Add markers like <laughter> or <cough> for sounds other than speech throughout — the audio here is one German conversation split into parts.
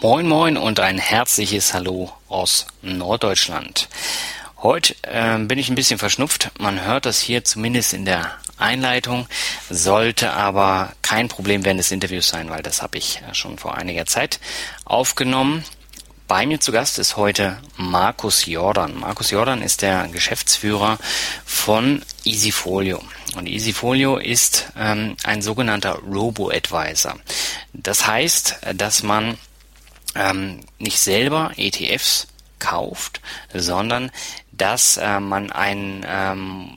Moin moin und ein herzliches Hallo aus Norddeutschland. Heute äh, bin ich ein bisschen verschnupft. Man hört das hier zumindest in der Einleitung, sollte aber kein Problem während des Interviews sein, weil das habe ich schon vor einiger Zeit aufgenommen. Bei mir zu Gast ist heute Markus Jordan. Markus Jordan ist der Geschäftsführer von Easyfolio. Und Easyfolio ist ähm, ein sogenannter Robo-Advisor. Das heißt, dass man ähm, nicht selber ETFs kauft, sondern dass äh, man einen ähm,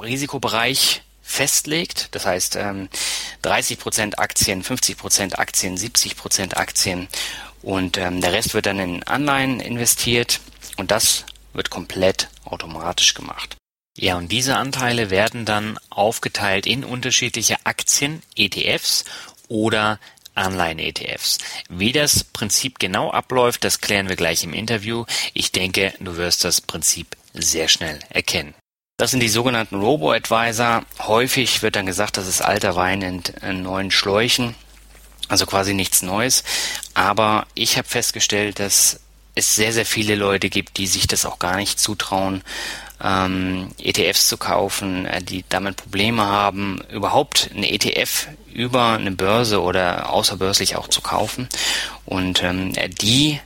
Risikobereich festlegt. Das heißt ähm, 30% Aktien, 50% Aktien, 70% Aktien und ähm, der Rest wird dann in Anleihen investiert und das wird komplett automatisch gemacht. Ja, und diese Anteile werden dann aufgeteilt in unterschiedliche Aktien, ETFs oder Anleihen-ETFs. Wie das Prinzip genau abläuft, das klären wir gleich im Interview. Ich denke, du wirst das Prinzip sehr schnell erkennen. Das sind die sogenannten Robo-Advisor. Häufig wird dann gesagt, das ist alter Wein in, in neuen Schläuchen. Also quasi nichts Neues. Aber ich habe festgestellt, dass es sehr, sehr viele Leute gibt, die sich das auch gar nicht zutrauen, ähm, ETFs zu kaufen, äh, die damit Probleme haben, überhaupt eine ETF über eine Börse oder außerbörslich auch zu kaufen. Und ähm, die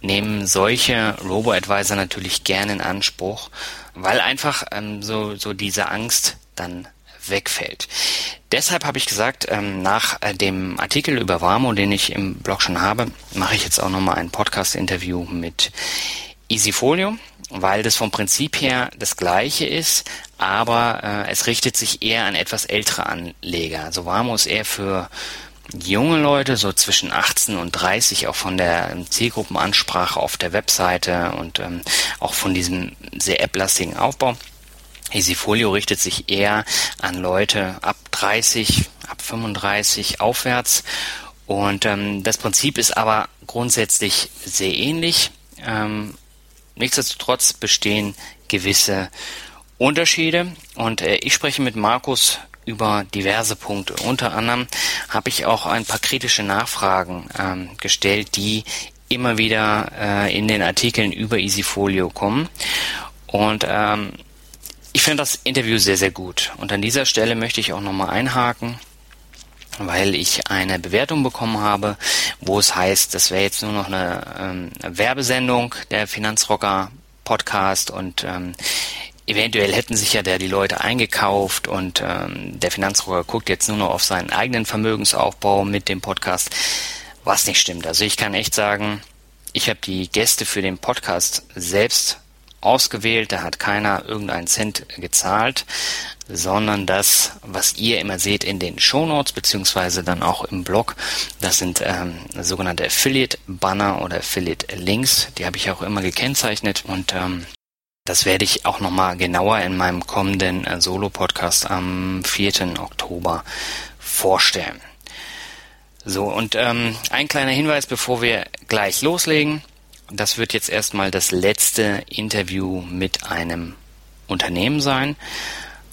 nehmen solche Robo-Advisor natürlich gerne in Anspruch, weil einfach ähm, so, so diese Angst dann wegfällt. Deshalb habe ich gesagt, ähm, nach äh, dem Artikel über Warmo, den ich im Blog schon habe, mache ich jetzt auch nochmal ein Podcast-Interview mit Easyfolio weil das vom Prinzip her das gleiche ist, aber äh, es richtet sich eher an etwas ältere Anleger. Warmo ist eher für junge Leute, so zwischen 18 und 30, auch von der Zielgruppenansprache auf der Webseite und ähm, auch von diesem sehr app-lastigen Aufbau. Easyfolio richtet sich eher an Leute ab 30, ab 35 aufwärts. Und ähm, das Prinzip ist aber grundsätzlich sehr ähnlich. Ähm, Nichtsdestotrotz bestehen gewisse Unterschiede und äh, ich spreche mit Markus über diverse Punkte. Unter anderem habe ich auch ein paar kritische Nachfragen ähm, gestellt, die immer wieder äh, in den Artikeln über Easyfolio kommen. Und ähm, ich finde das Interview sehr, sehr gut. Und an dieser Stelle möchte ich auch nochmal einhaken weil ich eine Bewertung bekommen habe, wo es heißt, das wäre jetzt nur noch eine ähm, Werbesendung der Finanzrocker Podcast und ähm, eventuell hätten sich ja da die Leute eingekauft und ähm, der Finanzrocker guckt jetzt nur noch auf seinen eigenen Vermögensaufbau mit dem Podcast, was nicht stimmt. Also ich kann echt sagen, ich habe die Gäste für den Podcast selbst ausgewählt, da hat keiner irgendeinen Cent gezahlt, sondern das, was ihr immer seht in den Shownotes beziehungsweise dann auch im Blog, das sind ähm, sogenannte Affiliate-Banner oder Affiliate-Links, die habe ich auch immer gekennzeichnet und ähm, das werde ich auch nochmal genauer in meinem kommenden äh, Solo-Podcast am 4. Oktober vorstellen. So, und ähm, ein kleiner Hinweis, bevor wir gleich loslegen. Das wird jetzt erstmal das letzte Interview mit einem Unternehmen sein.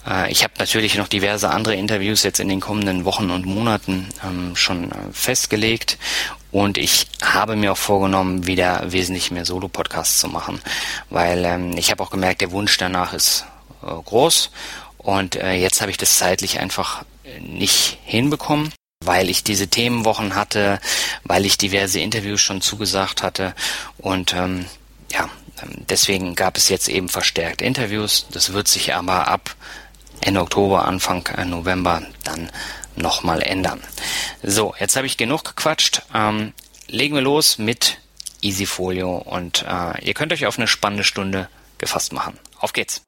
Äh, ich habe natürlich noch diverse andere Interviews jetzt in den kommenden Wochen und Monaten ähm, schon äh, festgelegt. Und ich habe mir auch vorgenommen, wieder wesentlich mehr Solo-Podcasts zu machen, weil ähm, ich habe auch gemerkt, der Wunsch danach ist äh, groß. Und äh, jetzt habe ich das zeitlich einfach äh, nicht hinbekommen weil ich diese Themenwochen hatte, weil ich diverse Interviews schon zugesagt hatte. Und ähm, ja, ähm, deswegen gab es jetzt eben verstärkt Interviews. Das wird sich aber ab Ende Oktober, Anfang äh, November dann nochmal ändern. So, jetzt habe ich genug gequatscht. Ähm, legen wir los mit Easyfolio und äh, ihr könnt euch auf eine spannende Stunde gefasst machen. Auf geht's!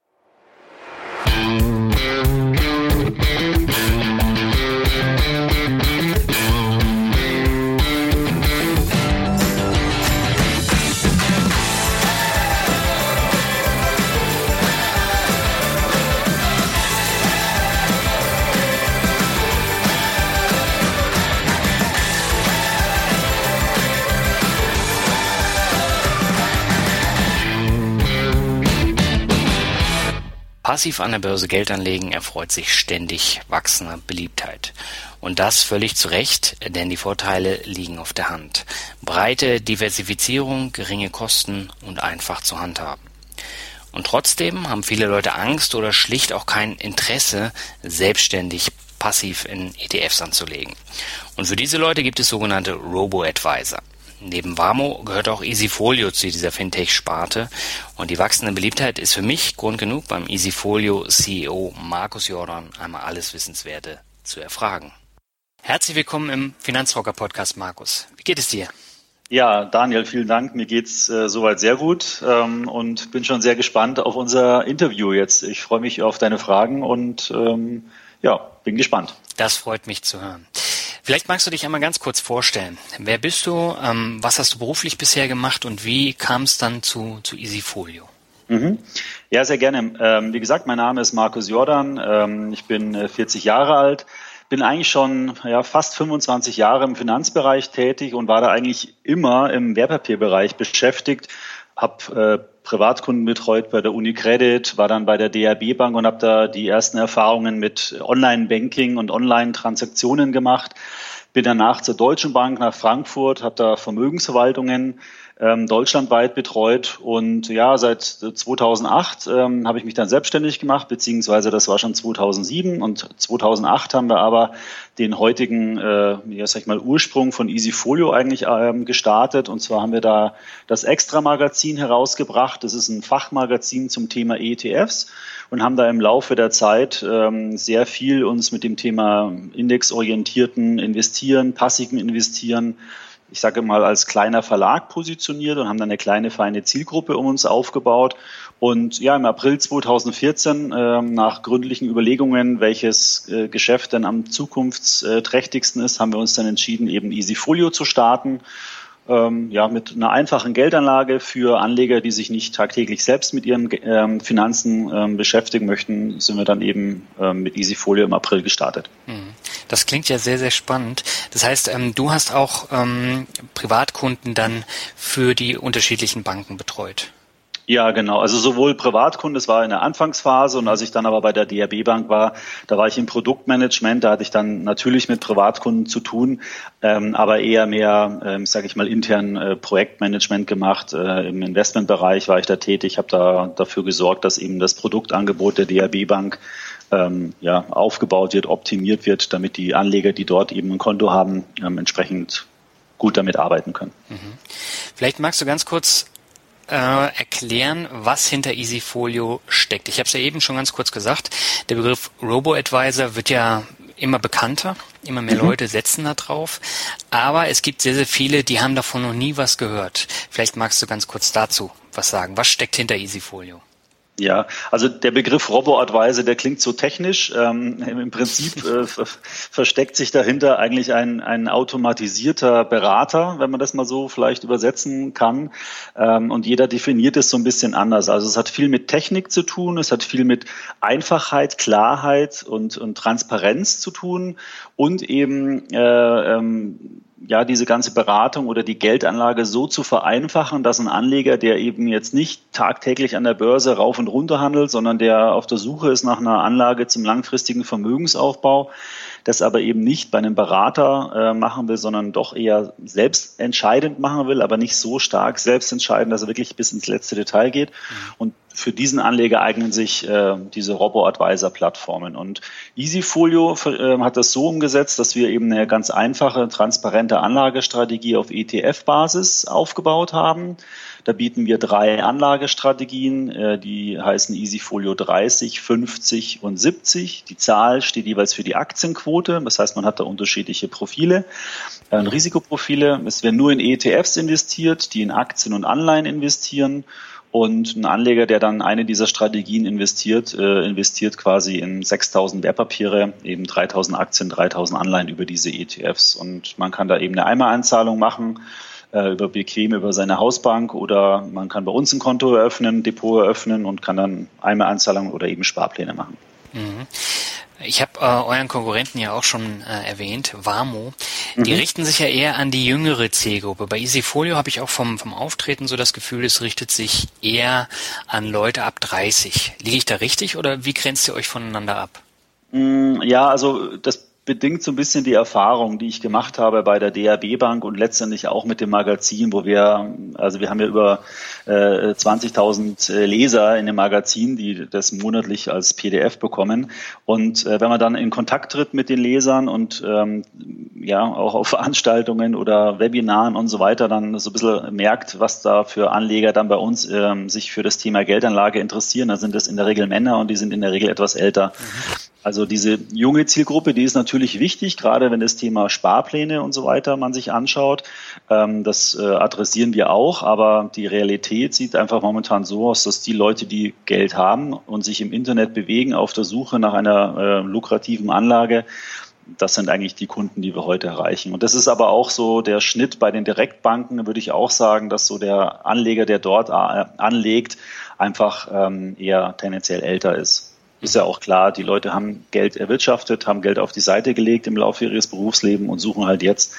Passiv an der Börse Geld anlegen erfreut sich ständig wachsender Beliebtheit. Und das völlig zu Recht, denn die Vorteile liegen auf der Hand. Breite Diversifizierung, geringe Kosten und einfach zu handhaben. Und trotzdem haben viele Leute Angst oder schlicht auch kein Interesse, selbstständig passiv in ETFs anzulegen. Und für diese Leute gibt es sogenannte Robo-Advisor. Neben Warmo gehört auch Easyfolio zu dieser Fintech-Sparte und die wachsende Beliebtheit ist für mich Grund genug, beim Easyfolio CEO Markus Jordan einmal alles Wissenswerte zu erfragen. Herzlich willkommen im Finanzrocker Podcast, Markus. Wie geht es dir? Ja, Daniel, vielen Dank. Mir geht's äh, soweit sehr gut ähm, und bin schon sehr gespannt auf unser Interview jetzt. Ich freue mich auf deine Fragen und ähm, ja, bin gespannt. Das freut mich zu hören. Vielleicht magst du dich einmal ganz kurz vorstellen. Wer bist du? Ähm, was hast du beruflich bisher gemacht und wie kam es dann zu, zu Easyfolio? Mhm. Ja, sehr gerne. Ähm, wie gesagt, mein Name ist Markus Jordan. Ähm, ich bin 40 äh, Jahre alt bin eigentlich schon ja, fast 25 Jahre im Finanzbereich tätig und war da eigentlich immer im Wertpapierbereich beschäftigt. Habe äh, Privatkunden betreut bei der Unicredit, war dann bei der DRB Bank und habe da die ersten Erfahrungen mit Online-Banking und Online-Transaktionen gemacht. Bin danach zur Deutschen Bank nach Frankfurt, habe da Vermögensverwaltungen ähm, deutschlandweit betreut. Und ja, seit 2008 ähm, habe ich mich dann selbstständig gemacht, beziehungsweise das war schon 2007. Und 2008 haben wir aber den heutigen, äh, ja, sag ich mal, Ursprung von Easyfolio eigentlich ähm, gestartet. Und zwar haben wir da das Extra-Magazin herausgebracht. Das ist ein Fachmagazin zum Thema ETFs und haben da im Laufe der Zeit ähm, sehr viel uns mit dem Thema indexorientierten Investieren, passiven Investieren, ich sage mal, als kleiner Verlag positioniert und haben dann eine kleine, feine Zielgruppe um uns aufgebaut. Und ja, im April 2014, äh, nach gründlichen Überlegungen, welches äh, Geschäft denn am zukunftsträchtigsten ist, haben wir uns dann entschieden, eben Easyfolio zu starten ähm, ja, mit einer einfachen Geldanlage für Anleger, die sich nicht tagtäglich selbst mit ihren ähm, Finanzen ähm, beschäftigen möchten, sind wir dann eben ähm, mit Easyfolio im April gestartet. Mhm. Das klingt ja sehr, sehr spannend. Das heißt, ähm, du hast auch ähm, Privatkunden dann für die unterschiedlichen Banken betreut. Ja, genau. Also sowohl Privatkunden, das war in der Anfangsphase und als ich dann aber bei der DRB Bank war, da war ich im Produktmanagement, da hatte ich dann natürlich mit Privatkunden zu tun, ähm, aber eher mehr, ähm, sage ich mal, intern äh, Projektmanagement gemacht. Äh, Im Investmentbereich war ich da tätig, habe da dafür gesorgt, dass eben das Produktangebot der DRB Bank ähm, ja, aufgebaut wird, optimiert wird, damit die Anleger, die dort eben ein Konto haben, ähm, entsprechend gut damit arbeiten können. Mhm. Vielleicht magst du ganz kurz äh, erklären, was hinter Easyfolio steckt. Ich habe es ja eben schon ganz kurz gesagt. Der Begriff Robo-Advisor wird ja immer bekannter, immer mehr mhm. Leute setzen da drauf. Aber es gibt sehr, sehr viele, die haben davon noch nie was gehört. Vielleicht magst du ganz kurz dazu was sagen. Was steckt hinter Easyfolio? Ja, also der Begriff Robo-Advisor, der klingt so technisch. Ähm, Im Prinzip äh, <laughs> versteckt sich dahinter eigentlich ein, ein automatisierter Berater, wenn man das mal so vielleicht übersetzen kann. Ähm, und jeder definiert es so ein bisschen anders. Also es hat viel mit Technik zu tun, es hat viel mit Einfachheit, Klarheit und, und Transparenz zu tun und eben äh, ähm, ja, diese ganze Beratung oder die Geldanlage so zu vereinfachen, dass ein Anleger, der eben jetzt nicht tagtäglich an der Börse rauf und runter handelt, sondern der auf der Suche ist nach einer Anlage zum langfristigen Vermögensaufbau, das aber eben nicht bei einem Berater äh, machen will, sondern doch eher selbst entscheidend machen will, aber nicht so stark selbst entscheiden, dass er wirklich bis ins letzte Detail geht. Mhm. Und für diesen Anleger eignen sich äh, diese Robo-Advisor-Plattformen. Und Easyfolio äh, hat das so umgesetzt, dass wir eben eine ganz einfache, transparente Anlagestrategie auf ETF-Basis aufgebaut haben. Da bieten wir drei Anlagestrategien, äh, die heißen Easyfolio 30, 50 und 70. Die Zahl steht jeweils für die Aktienquote, das heißt, man hat da unterschiedliche Profile, äh, Risikoprofile. Es werden nur in ETFs investiert, die in Aktien und Anleihen investieren. Und ein Anleger, der dann eine dieser Strategien investiert, äh, investiert quasi in 6000 Wertpapiere, eben 3000 Aktien, 3000 Anleihen über diese ETFs. Und man kann da eben eine Einmaleinzahlung machen, äh, über bequem über seine Hausbank oder man kann bei uns ein Konto eröffnen, Depot eröffnen und kann dann Einmaleinzahlungen oder eben Sparpläne machen. Mhm. Ich habe äh, euren Konkurrenten ja auch schon äh, erwähnt, Warmo. Die mhm. richten sich ja eher an die jüngere Zielgruppe. Bei Easyfolio habe ich auch vom, vom Auftreten so das Gefühl, es richtet sich eher an Leute ab 30. Liege ich da richtig oder wie grenzt ihr euch voneinander ab? Mm, ja, also das bedingt so ein bisschen die Erfahrung, die ich gemacht habe bei der DAB Bank und letztendlich auch mit dem Magazin, wo wir, also wir haben ja über äh, 20.000 äh, Leser in dem Magazin, die das monatlich als PDF bekommen. Und äh, wenn man dann in Kontakt tritt mit den Lesern und ähm, ja auch auf <laughs> Veranstaltungen oder Webinaren und so weiter, dann so ein bisschen merkt, was da für Anleger dann bei uns ähm, sich für das Thema Geldanlage interessieren, dann sind das in der Regel Männer und die sind in der Regel etwas älter. Mhm. Also diese junge Zielgruppe, die ist natürlich wichtig, gerade wenn das Thema Sparpläne und so weiter man sich anschaut. Ähm, das äh, adressieren wir auch, aber die Realität sieht einfach momentan so aus, dass die Leute, die Geld haben und sich im Internet bewegen auf der Suche nach einer äh, lukrativen Anlage, das sind eigentlich die Kunden, die wir heute erreichen. Und das ist aber auch so der Schnitt bei den Direktbanken, würde ich auch sagen, dass so der Anleger, der dort äh, anlegt, einfach ähm, eher tendenziell älter ist ist ja auch klar, die Leute haben Geld erwirtschaftet, haben Geld auf die Seite gelegt im Laufe ihres Berufslebens und suchen halt jetzt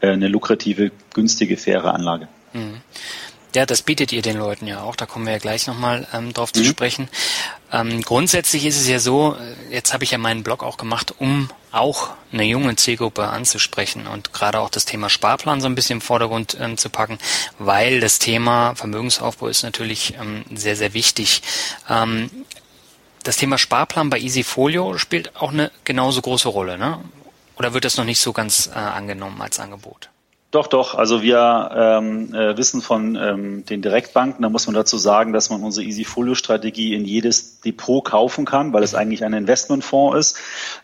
äh, eine lukrative, günstige, faire Anlage. Mhm. Ja, das bietet ihr den Leuten ja auch. Da kommen wir ja gleich nochmal ähm, drauf mhm. zu sprechen. Ähm, grundsätzlich ist es ja so, äh, jetzt habe ich ja meinen Blog auch gemacht, um auch eine junge Zielgruppe anzusprechen und gerade auch das Thema Sparplan so ein bisschen im Vordergrund ähm, zu packen, weil das Thema Vermögensaufbau ist natürlich ähm, sehr, sehr wichtig. Ähm, das Thema Sparplan bei Easyfolio spielt auch eine genauso große Rolle, ne? Oder wird das noch nicht so ganz äh, angenommen als Angebot? Doch, doch. Also wir ähm, äh, wissen von ähm, den Direktbanken, da muss man dazu sagen, dass man unsere Easyfolio-Strategie in jedes Depot kaufen kann, weil es eigentlich ein Investmentfonds ist.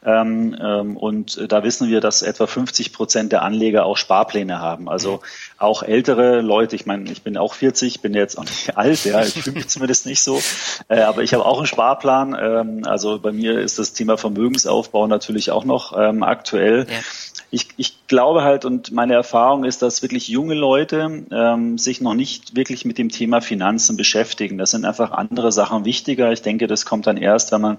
Ähm, ähm, und da wissen wir, dass etwa 50 Prozent der Anleger auch Sparpläne haben. Also auch ältere Leute, ich meine, ich bin auch 40, bin jetzt auch nicht <laughs> alt, ja, ich fühle mich zumindest nicht so, äh, aber ich habe auch einen Sparplan. Ähm, also bei mir ist das Thema Vermögensaufbau natürlich auch noch ähm, aktuell. Ja ich, ich glaube halt und meine Erfahrung ist, dass wirklich junge Leute ähm, sich noch nicht wirklich mit dem Thema Finanzen beschäftigen. Das sind einfach andere Sachen wichtiger. Ich denke, das kommt dann erst, wenn man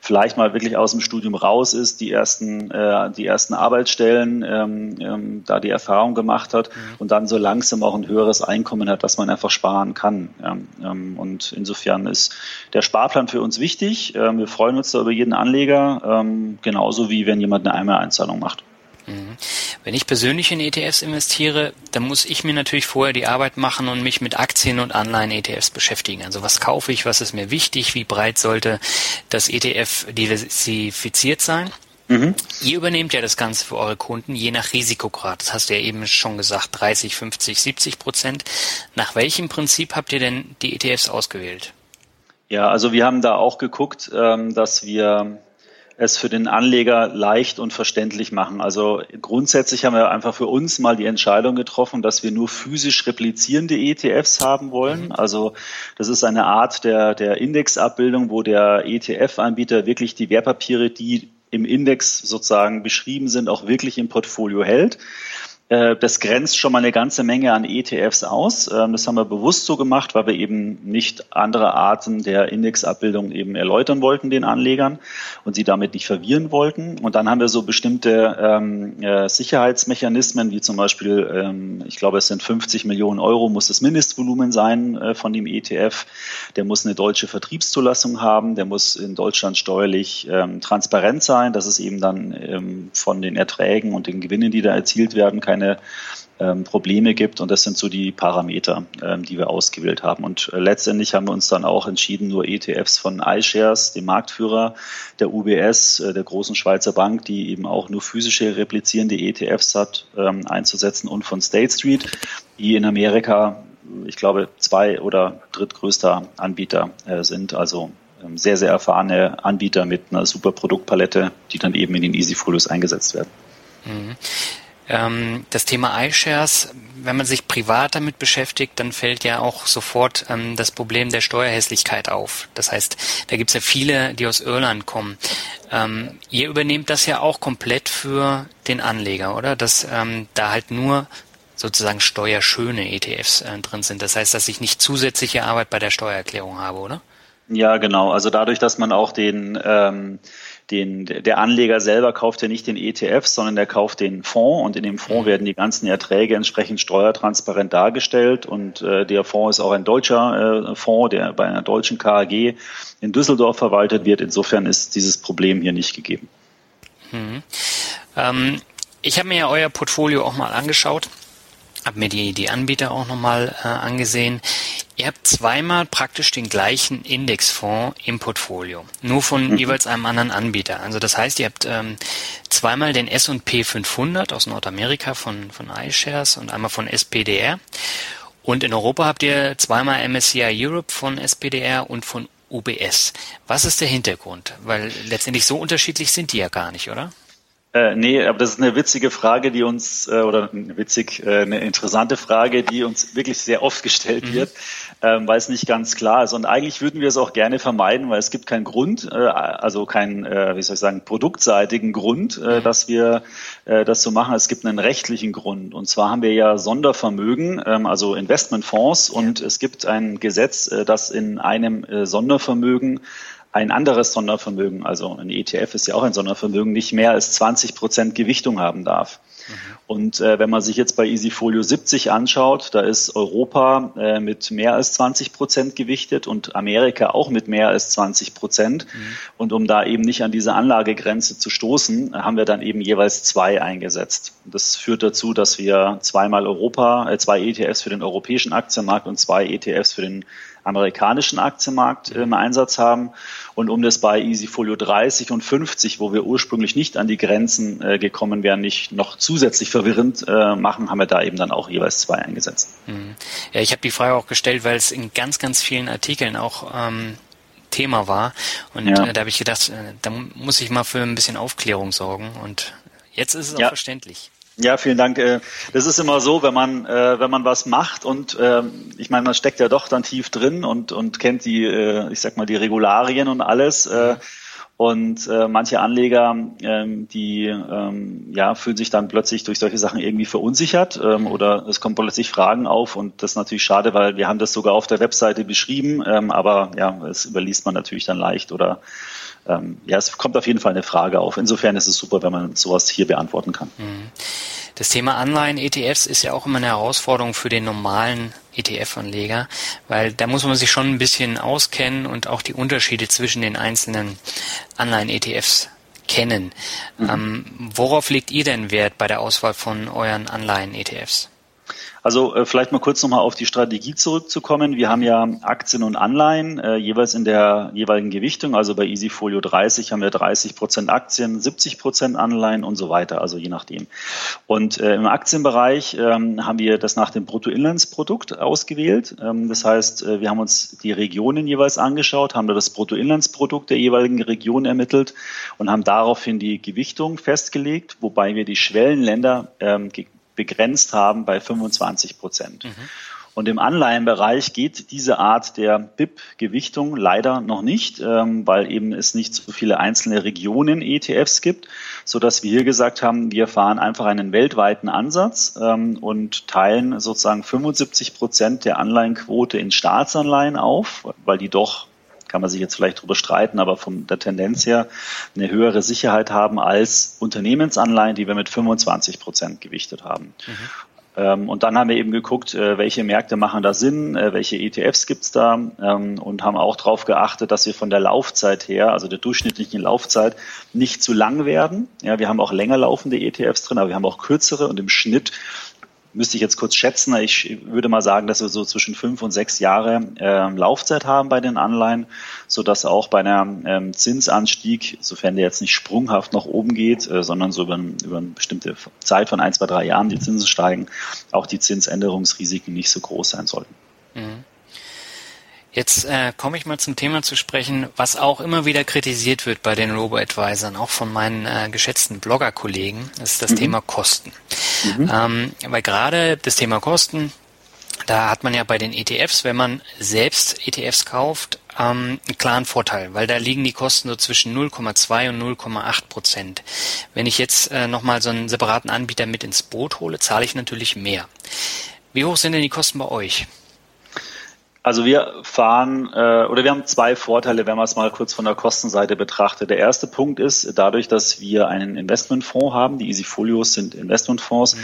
vielleicht mal wirklich aus dem Studium raus ist, die ersten, äh, die ersten Arbeitsstellen ähm, ähm, da die Erfahrung gemacht hat mhm. und dann so langsam auch ein höheres Einkommen hat, dass man einfach sparen kann. Ja, ähm, und insofern ist der Sparplan für uns wichtig. Ähm, wir freuen uns da über jeden Anleger, ähm, genauso wie wenn jemand eine Einmaleinzahlung macht. Mhm. Wenn ich persönlich in ETFs investiere, dann muss ich mir natürlich vorher die Arbeit machen und mich mit Aktien und Anleihen-ETFs beschäftigen. Also was kaufe ich, was ist mir wichtig, wie breit sollte das ETF diversifiziert sein? Mhm. Ihr übernehmt ja das Ganze für eure Kunden je nach Risikograd. Das hast du ja eben schon gesagt, 30, 50, 70 Prozent. Nach welchem Prinzip habt ihr denn die ETFs ausgewählt? Ja, also wir haben da auch geguckt, ähm, dass wir es für den Anleger leicht und verständlich machen. Also grundsätzlich haben wir einfach für uns mal die Entscheidung getroffen, dass wir nur physisch replizierende ETFs haben wollen. Mhm. Also das ist eine Art der, der Indexabbildung, wo der ETF-Anbieter wirklich die Wertpapiere, die im Index sozusagen beschrieben sind, auch wirklich im Portfolio hält. Äh, das grenzt schon mal eine ganze Menge an ETFs aus. Ähm, das haben wir bewusst so gemacht, weil wir eben nicht andere Arten der Indexabbildung eben erläutern wollten den Anlegern und sie damit nicht verwirren wollten. Und dann haben wir so bestimmte ähm, äh, Sicherheitsmechanismen, wie zum Beispiel, ähm, ich glaube, es sind 50 Millionen Euro muss das Mindestvolumen sein äh, von dem ETF. Der muss eine deutsche Vertriebszulassung haben. Der muss in Deutschland steuerlich transparent sein, dass es eben dann von den Erträgen und den Gewinnen, die da erzielt werden, keine keine ähm, Probleme gibt. Und das sind so die Parameter, ähm, die wir ausgewählt haben. Und äh, letztendlich haben wir uns dann auch entschieden, nur ETFs von iShares, dem Marktführer der UBS, äh, der großen Schweizer Bank, die eben auch nur physische replizierende ETFs hat, ähm, einzusetzen und von State Street, die in Amerika, ich glaube, zwei oder drittgrößter Anbieter äh, sind. Also ähm, sehr, sehr erfahrene Anbieter mit einer super Produktpalette, die dann eben in den Easy Folios eingesetzt werden. Mhm. Ähm, das Thema iShares, wenn man sich privat damit beschäftigt, dann fällt ja auch sofort ähm, das Problem der Steuerhässlichkeit auf. Das heißt, da gibt es ja viele, die aus Irland kommen. Ähm, ihr übernehmt das ja auch komplett für den Anleger, oder? Dass ähm, da halt nur sozusagen steuerschöne ETFs äh, drin sind. Das heißt, dass ich nicht zusätzliche Arbeit bei der Steuererklärung habe, oder? Ja, genau. Also dadurch, dass man auch den ähm, den, der Anleger selber kauft ja nicht den ETF, sondern der kauft den Fonds und in dem Fonds mhm. werden die ganzen Erträge entsprechend steuertransparent dargestellt und äh, der Fonds ist auch ein deutscher äh, Fonds, der bei einer deutschen KAG in Düsseldorf verwaltet wird. Insofern ist dieses Problem hier nicht gegeben. Mhm. Ähm, ich habe mir ja euer Portfolio auch mal angeschaut habe mir die, die Anbieter auch nochmal äh, angesehen. Ihr habt zweimal praktisch den gleichen Indexfonds im Portfolio, nur von mhm. jeweils einem anderen Anbieter. Also das heißt, ihr habt ähm, zweimal den S&P 500 aus Nordamerika von, von iShares und einmal von SPDR. Und in Europa habt ihr zweimal MSCI Europe von SPDR und von UBS. Was ist der Hintergrund? Weil letztendlich so unterschiedlich sind die ja gar nicht, oder? Äh, nee, aber das ist eine witzige Frage, die uns, äh, oder witzig, äh, eine interessante Frage, die uns wirklich sehr oft gestellt mhm. wird, ähm, weil es nicht ganz klar ist. Und eigentlich würden wir es auch gerne vermeiden, weil es gibt keinen Grund, äh, also keinen, äh, wie soll ich sagen, produktseitigen Grund, äh, mhm. dass wir äh, das so machen. Es gibt einen rechtlichen Grund. Und zwar haben wir ja Sondervermögen, ähm, also Investmentfonds, ja. und es gibt ein Gesetz, äh, das in einem äh, Sondervermögen ein anderes Sondervermögen, also ein ETF ist ja auch ein Sondervermögen, nicht mehr als 20 Prozent Gewichtung haben darf. Mhm. Und äh, wenn man sich jetzt bei Easyfolio 70 anschaut, da ist Europa äh, mit mehr als 20 Prozent gewichtet und Amerika auch mit mehr als 20 Prozent. Mhm. Und um da eben nicht an diese Anlagegrenze zu stoßen, haben wir dann eben jeweils zwei eingesetzt. Das führt dazu, dass wir zweimal Europa, äh, zwei ETFs für den europäischen Aktienmarkt und zwei ETFs für den amerikanischen Aktienmarkt im Einsatz haben. Und um das bei Easyfolio 30 und 50, wo wir ursprünglich nicht an die Grenzen äh, gekommen wären, nicht noch zusätzlich verwirrend äh, machen, haben wir da eben dann auch jeweils zwei eingesetzt. Mhm. Ja, ich habe die Frage auch gestellt, weil es in ganz, ganz vielen Artikeln auch ähm, Thema war. Und ja. äh, da habe ich gedacht, äh, da muss ich mal für ein bisschen Aufklärung sorgen. Und jetzt ist es auch ja. verständlich. Ja, vielen Dank. Äh, das ist immer so, wenn man äh, wenn man was macht und ähm, ich meine, man steckt ja doch dann tief drin und und kennt die, äh, ich sag mal die Regularien und alles. Und manche Anleger, ähm, die ähm, ja fühlen sich dann plötzlich durch solche Sachen irgendwie verunsichert oder es kommen plötzlich Fragen auf und das ist natürlich schade, weil wir haben das sogar auf der Webseite beschrieben, aber ja, es überliest man natürlich dann leicht oder ähm, ja, es kommt auf jeden Fall eine Frage auf. Insofern ist es super, wenn man sowas hier beantworten kann. Mhm. Das Thema Anleihen-ETFs ist ja auch immer eine Herausforderung für den normalen ETF-Anleger, weil da muss man sich schon ein bisschen auskennen und auch die Unterschiede zwischen den einzelnen Anleihen-ETFs kennen. Mhm. Ähm, worauf legt ihr denn Wert bei der Auswahl von euren Anleihen-ETFs? Also äh, vielleicht mal kurz nochmal auf die Strategie zurückzukommen. Wir haben ja Aktien und Anleihen äh, jeweils in der jeweiligen Gewichtung. Also bei Easyfolio 30 haben wir 30 Prozent Aktien, 70 Prozent Anleihen und so weiter, also je nachdem. Und äh, im Aktienbereich ähm, haben wir das nach dem Bruttoinlandsprodukt ausgewählt. Ähm, das heißt, äh, wir haben uns die Regionen jeweils angeschaut, haben da das Bruttoinlandsprodukt der jeweiligen Region ermittelt und haben daraufhin die Gewichtung festgelegt, wobei wir die Schwellenländer ähm, begrenzt haben bei 25 Prozent. Mhm. Und im Anleihenbereich geht diese Art der BIP-Gewichtung leider noch nicht, ähm, weil eben es nicht so viele einzelne Regionen ETFs gibt, so dass wir hier gesagt haben, wir fahren einfach einen weltweiten Ansatz ähm, und teilen sozusagen 75 Prozent der Anleihenquote in Staatsanleihen auf, weil die doch kann man sich jetzt vielleicht darüber streiten, aber von der Tendenz her eine höhere Sicherheit haben als Unternehmensanleihen, die wir mit 25 Prozent gewichtet haben. Mhm. Ähm, und dann haben wir eben geguckt, äh, welche Märkte machen da Sinn, äh, welche ETFs gibt's da ähm, und haben auch darauf geachtet, dass wir von der Laufzeit her, also der durchschnittlichen Laufzeit, nicht zu lang werden. Ja, wir haben auch länger laufende ETFs drin, aber wir haben auch kürzere und im Schnitt müsste ich jetzt kurz schätzen. Ich würde mal sagen, dass wir so zwischen fünf und sechs Jahre äh, Laufzeit haben bei den Anleihen, so dass auch bei einem ähm, Zinsanstieg, sofern der jetzt nicht sprunghaft nach oben geht, äh, sondern so über, über eine bestimmte Zeit von ein, zwei, drei Jahren die Zinsen steigen, auch die Zinsänderungsrisiken nicht so groß sein sollten. Mhm. Jetzt äh, komme ich mal zum Thema zu sprechen, was auch immer wieder kritisiert wird bei den Robo-Advisern, auch von meinen äh, geschätzten Blogger-Kollegen, ist das mhm. Thema Kosten. Mhm. Ähm, weil gerade das Thema Kosten, da hat man ja bei den ETFs, wenn man selbst ETFs kauft, ähm, einen klaren Vorteil, weil da liegen die Kosten so zwischen 0,2 und 0,8 Prozent. Wenn ich jetzt äh, nochmal so einen separaten Anbieter mit ins Boot hole, zahle ich natürlich mehr. Wie hoch sind denn die Kosten bei euch? Also wir fahren äh, oder wir haben zwei Vorteile, wenn man es mal kurz von der Kostenseite betrachtet. Der erste Punkt ist, dadurch, dass wir einen Investmentfonds haben, die Easyfolios sind Investmentfonds, mhm.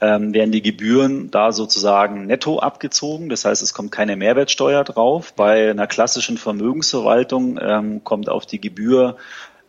ähm, werden die Gebühren da sozusagen netto abgezogen. Das heißt, es kommt keine Mehrwertsteuer drauf. Bei einer klassischen Vermögensverwaltung ähm, kommt auf die Gebühr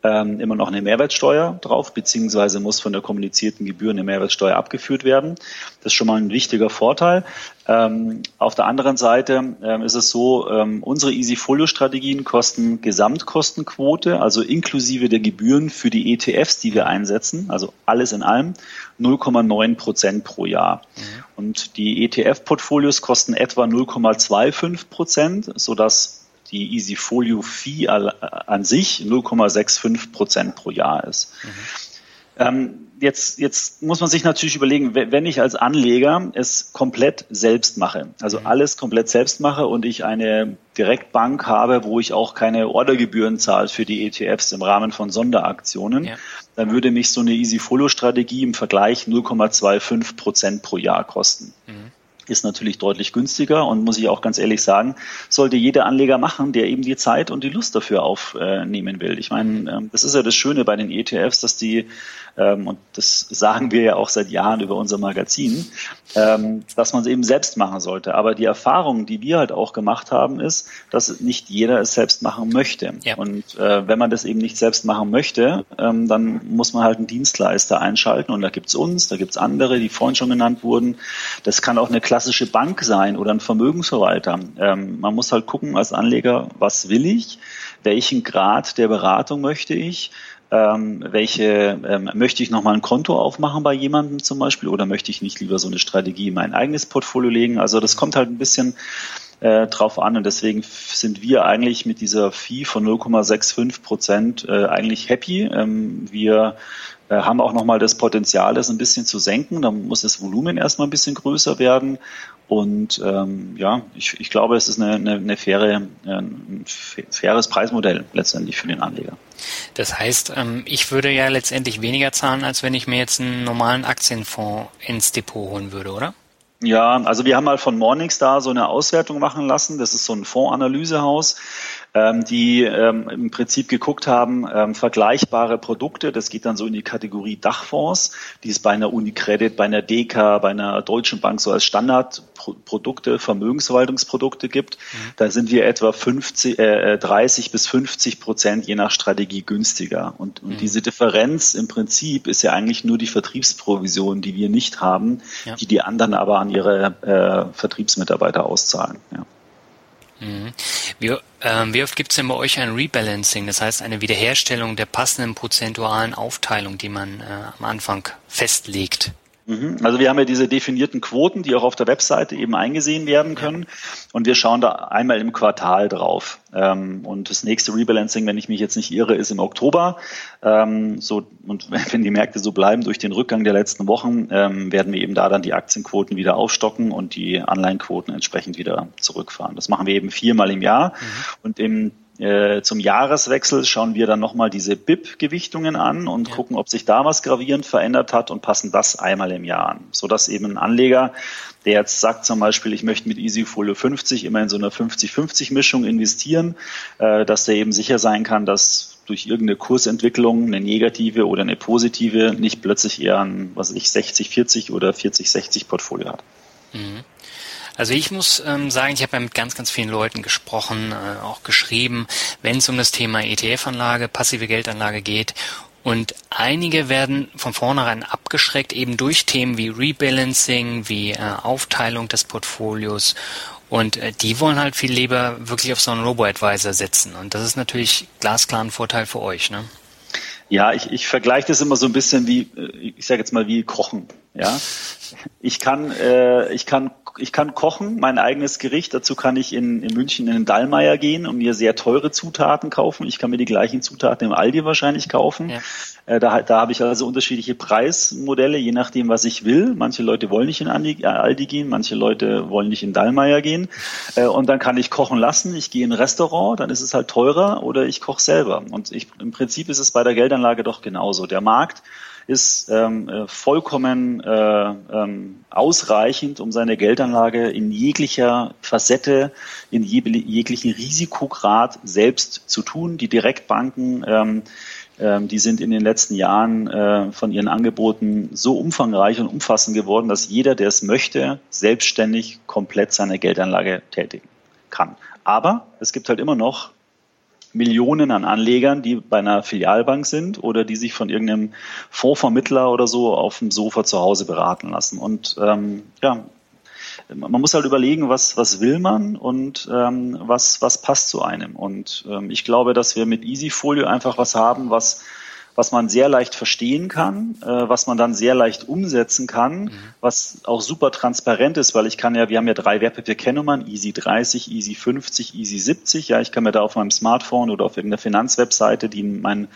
ähm, immer noch eine Mehrwertsteuer drauf, beziehungsweise muss von der kommunizierten Gebühr eine Mehrwertsteuer abgeführt werden. Das ist schon mal ein wichtiger Vorteil. Ähm, auf der anderen Seite ähm, ist es so, ähm, unsere Easyfolio-Strategien kosten Gesamtkostenquote, also inklusive der Gebühren für die ETFs, die wir einsetzen, also alles in allem, 0,9 Prozent pro Jahr. Mhm. Und die ETF-Portfolios kosten etwa 0,25 Prozent, sodass die Easyfolio Fee an sich 0,65 Prozent pro Jahr ist. Mhm. Ähm, jetzt, jetzt muss man sich natürlich überlegen, wenn ich als Anleger es komplett selbst mache, also mhm. alles komplett selbst mache und ich eine Direktbank habe, wo ich auch keine Ordergebühren zahle für die ETFs im Rahmen von Sonderaktionen, ja. dann würde mich so eine Easyfolio-Strategie im Vergleich 0,25 Prozent pro Jahr kosten. Mhm ist natürlich deutlich günstiger und muss ich auch ganz ehrlich sagen, sollte jeder Anleger machen, der eben die Zeit und die Lust dafür aufnehmen will. Ich meine, ähm, das ist ja das Schöne bei den ETFs, dass die, und das sagen wir ja auch seit Jahren über unser Magazin, ähm, dass man es eben selbst machen sollte. Aber die Erfahrung, die wir halt auch gemacht haben, ist, dass nicht jeder es selbst machen möchte. Ja. Und äh, wenn man das eben nicht selbst machen möchte, dann muss man halt einen Dienstleister einschalten und da gibt's uns, da gibt's andere, die vorhin schon genannt wurden. Das kann auch eine klassische Bank sein oder ein Vermögensverwalter. Ähm, man muss halt gucken als Anleger, was will ich, welchen Grad der Beratung möchte ich, ähm, welche ähm, möchte ich nochmal ein Konto aufmachen bei jemandem zum Beispiel oder möchte ich nicht lieber so eine Strategie in mein eigenes Portfolio legen. Also das kommt halt ein bisschen äh, drauf an und deswegen sind wir eigentlich mit dieser Fee von 0,65 Prozent äh, eigentlich happy. Ähm, wir äh, haben auch nochmal das Potenzial, das ein bisschen zu senken. Dann muss das Volumen erstmal ein bisschen größer werden. Und ähm, ja, ich, ich glaube, es ist eine, eine, eine faire, ein faires Preismodell letztendlich für den Anleger. Das heißt, ähm, ich würde ja letztendlich weniger zahlen, als wenn ich mir jetzt einen normalen Aktienfonds ins Depot holen würde, oder? Ja, also wir haben mal von Morningstar so eine Auswertung machen lassen. Das ist so ein Fondsanalysehaus ähm, die ähm, im Prinzip geguckt haben, ähm, vergleichbare Produkte, das geht dann so in die Kategorie Dachfonds, die es bei einer Unicredit, bei einer DK, bei einer Deutschen Bank so als Standardprodukte, Vermögensverwaltungsprodukte gibt. Mhm. Da sind wir etwa 50, äh, 30 bis 50 Prozent je nach Strategie günstiger. Und, und mhm. diese Differenz im Prinzip ist ja eigentlich nur die Vertriebsprovision, die wir nicht haben, ja. die die anderen aber an ihre äh, Vertriebsmitarbeiter auszahlen. Ja. Mhm. Wie, ähm, wie oft gibt es denn bei euch ein Rebalancing, das heißt eine Wiederherstellung der passenden prozentualen Aufteilung, die man äh, am Anfang festlegt? Mhm. Also wir haben ja diese definierten Quoten, die auch auf der Webseite eben eingesehen werden können. Und wir schauen da einmal im Quartal drauf. Ähm, und das nächste Rebalancing, wenn ich mich jetzt nicht irre, ist im Oktober. Ähm, so, und <laughs> wenn die Märkte so bleiben durch den Rückgang der letzten Wochen, ähm, werden wir eben da dann die Aktienquoten wieder aufstocken und die Anleihenquoten entsprechend wieder zurückfahren. Das machen wir eben viermal im Jahr. Mhm. Und im zum Jahreswechsel schauen wir dann nochmal diese BIP-Gewichtungen an und ja. gucken, ob sich da was gravierend verändert hat und passen das einmal im Jahr an, sodass eben ein Anleger, der jetzt sagt zum Beispiel, ich möchte mit EasyFolio 50 immer in so einer 50-50-Mischung investieren, äh, dass der eben sicher sein kann, dass durch irgendeine Kursentwicklung, eine negative oder eine positive, nicht plötzlich eher ein, was ich, 60-40 oder 40-60 Portfolio hat. Mhm. Also ich muss ähm, sagen, ich habe ja mit ganz, ganz vielen Leuten gesprochen, äh, auch geschrieben, wenn es um das Thema ETF-Anlage, passive Geldanlage geht. Und einige werden von vornherein abgeschreckt, eben durch Themen wie Rebalancing, wie äh, Aufteilung des Portfolios. Und äh, die wollen halt viel lieber wirklich auf so einen Robo-Advisor setzen. Und das ist natürlich glasklar ein Vorteil für euch. Ne? Ja, ich, ich vergleiche das immer so ein bisschen wie, äh, ich sage jetzt mal wie Kochen. Ja, ich kann, äh, ich kann, ich kann kochen, mein eigenes Gericht. Dazu kann ich in, in München in den Dallmayr gehen und mir sehr teure Zutaten kaufen. Ich kann mir die gleichen Zutaten im Aldi wahrscheinlich kaufen. Ja. Äh, da, da habe ich also unterschiedliche Preismodelle, je nachdem, was ich will. Manche Leute wollen nicht in äh, Aldi gehen, manche Leute wollen nicht in Dallmayr gehen. Äh, und dann kann ich kochen lassen. Ich gehe in ein Restaurant, dann ist es halt teurer oder ich koche selber. Und ich, im Prinzip ist es bei der Geldanlage doch genauso. Der Markt ist ähm, äh, vollkommen äh, ähm, ausreichend, um seine Geldanlage in jeglicher Facette, in jeglichen Risikograd selbst zu tun. Die Direktbanken ähm, ähm, die sind in den letzten Jahren äh, von ihren Angeboten so umfangreich und umfassend geworden, dass jeder, der es möchte, selbstständig komplett seine Geldanlage tätigen kann. Aber es gibt halt immer noch Millionen an Anlegern, die bei einer Filialbank sind oder die sich von irgendeinem Fondsvermittler oder so auf dem Sofa zu Hause beraten lassen. Und ähm, ja, man muss halt überlegen, was, was will man und ähm, was, was passt zu einem. Und ähm, ich glaube, dass wir mit Easyfolio einfach was haben, was was man sehr leicht verstehen kann, äh, was man dann sehr leicht umsetzen kann, mhm. was auch super transparent ist, weil ich kann ja, wir haben ja drei Wertpapierkennnummern, Easy 30, Easy 50, Easy 70, ja, ich kann mir da auf meinem Smartphone oder auf irgendeiner Finanzwebseite die mein,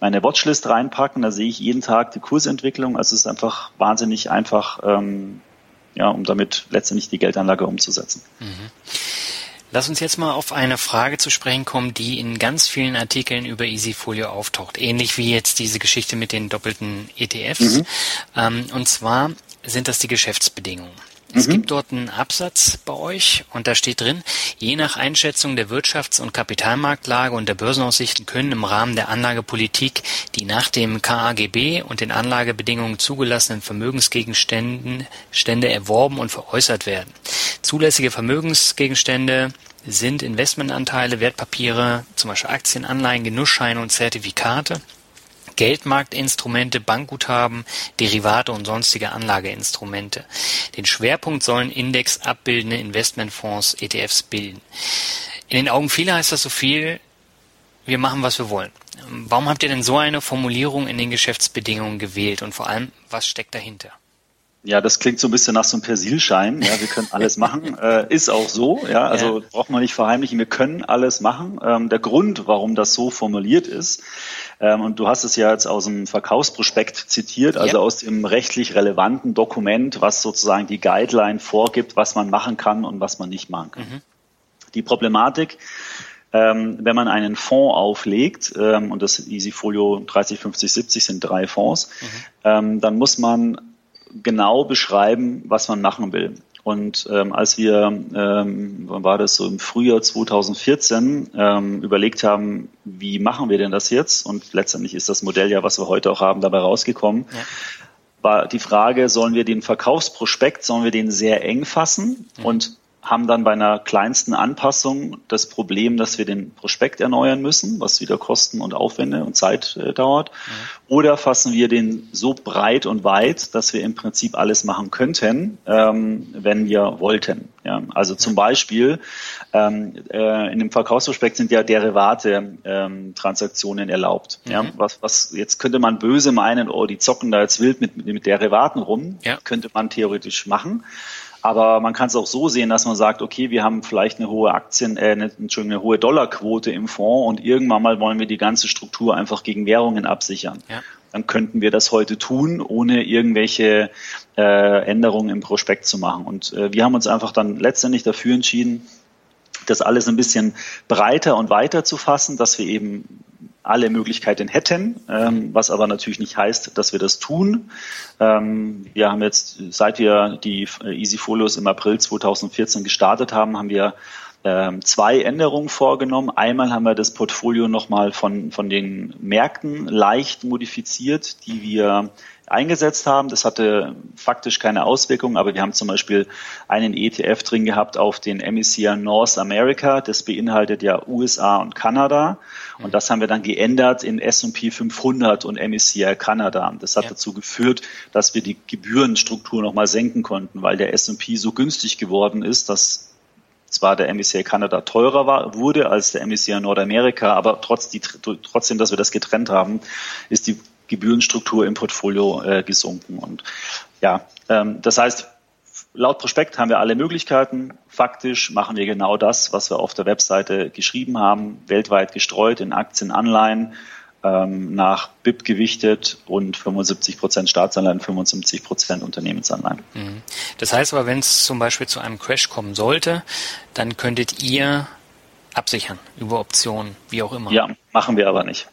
meine Watchlist reinpacken, da sehe ich jeden Tag die Kursentwicklung, also es ist einfach wahnsinnig einfach, ähm, ja, um damit letztendlich die Geldanlage umzusetzen. Mhm. Lass uns jetzt mal auf eine Frage zu sprechen kommen, die in ganz vielen Artikeln über Easyfolio auftaucht. Ähnlich wie jetzt diese Geschichte mit den doppelten ETFs. Mhm. Ähm, und zwar sind das die Geschäftsbedingungen. Es mhm. gibt dort einen Absatz bei euch und da steht drin, je nach Einschätzung der Wirtschafts- und Kapitalmarktlage und der Börsenaussichten können im Rahmen der Anlagepolitik die nach dem KAGB und den Anlagebedingungen zugelassenen Vermögensgegenstände Stände erworben und veräußert werden. Zulässige Vermögensgegenstände sind Investmentanteile, Wertpapiere, zum Beispiel Aktien, Anleihen, Genussscheine und Zertifikate Geldmarktinstrumente, Bankguthaben, Derivate und sonstige Anlageinstrumente. Den Schwerpunkt sollen Index abbildende Investmentfonds, ETFs bilden. In den Augen vieler heißt das so viel, wir machen, was wir wollen. Warum habt ihr denn so eine Formulierung in den Geschäftsbedingungen gewählt und vor allem, was steckt dahinter? Ja, das klingt so ein bisschen nach so einem Persilschein. Ja, wir können alles machen. <laughs> Äh, ist auch so. Ja, also ja. braucht man nicht verheimlichen. Wir können alles machen. Ähm, der Grund, warum das so formuliert ist, ähm, und du hast es ja jetzt aus dem Verkaufsprospekt zitiert, also ja. aus dem rechtlich relevanten Dokument, was sozusagen die Guideline vorgibt, was man machen kann und was man nicht machen kann. Mhm. Die Problematik, ähm, wenn man einen Fonds auflegt, ähm, und das Easyfolio 30, 50, 70 sind drei Fonds, mhm. ähm, dann muss man genau beschreiben, was man machen will. Und ähm, als wir, ähm, wann war das so im Frühjahr 2014, ähm, überlegt haben, wie machen wir denn das jetzt? Und letztendlich ist das Modell ja, was wir heute auch haben, dabei rausgekommen. Ja. War die Frage, sollen wir den Verkaufsprospekt, sollen wir den sehr eng fassen? Und haben dann bei einer kleinsten Anpassung das Problem, dass wir den Prospekt erneuern müssen, was wieder Kosten und Aufwände und Zeit äh, dauert. Mhm. Oder fassen wir den so breit und weit, dass wir im Prinzip alles machen könnten, ähm, wenn wir wollten. Ja, also zum Beispiel ähm, äh, in dem Verkaufsprospekt sind ja Derivate ähm, Transaktionen erlaubt. Mhm. Ja, was, was jetzt könnte man böse meinen, oh, die zocken da jetzt wild mit, mit Derivaten rum, ja. könnte man theoretisch machen. Aber man kann es auch so sehen, dass man sagt, okay, wir haben vielleicht eine hohe Aktien, äh, eine, eine hohe Dollarquote im Fonds und irgendwann mal wollen wir die ganze Struktur einfach gegen Währungen absichern. Ja. Dann könnten wir das heute tun, ohne irgendwelche äh, Änderungen im Prospekt zu machen. Und äh, wir haben uns einfach dann letztendlich dafür entschieden, das alles ein bisschen breiter und weiter zu fassen, dass wir eben alle Möglichkeiten hätten, ähm, was aber natürlich nicht heißt, dass wir das tun. Ähm, wir haben jetzt, seit wir die Easy Folios im April 2014 gestartet haben, haben wir ähm, zwei Änderungen vorgenommen. Einmal haben wir das Portfolio nochmal von, von den Märkten leicht modifiziert, die wir eingesetzt haben. Das hatte faktisch keine Auswirkungen, aber wir haben zum Beispiel einen ETF drin gehabt auf den MSCI North America. Das beinhaltet ja USA und Kanada. Und das haben wir dann geändert in S&P 500 und MSCI Kanada. Das hat ja. dazu geführt, dass wir die Gebührenstruktur nochmal senken konnten, weil der S&P so günstig geworden ist, dass zwar der MSCI Kanada teurer war, wurde als der MSCI Nordamerika, aber trotz die, trotzdem, dass wir das getrennt haben, ist die Gebührenstruktur im Portfolio äh, gesunken. Und ja, ähm, das heißt, laut Prospekt haben wir alle Möglichkeiten. Faktisch machen wir genau das, was wir auf der Webseite geschrieben haben, weltweit gestreut in Aktien, Anleihen, ähm, nach BIP gewichtet und 75 Prozent Staatsanleihen, 75 Prozent Unternehmensanleihen. Mhm. Das heißt aber, wenn es zum Beispiel zu einem Crash kommen sollte, dann könntet ihr absichern über Optionen, wie auch immer. Ja, machen wir aber nicht.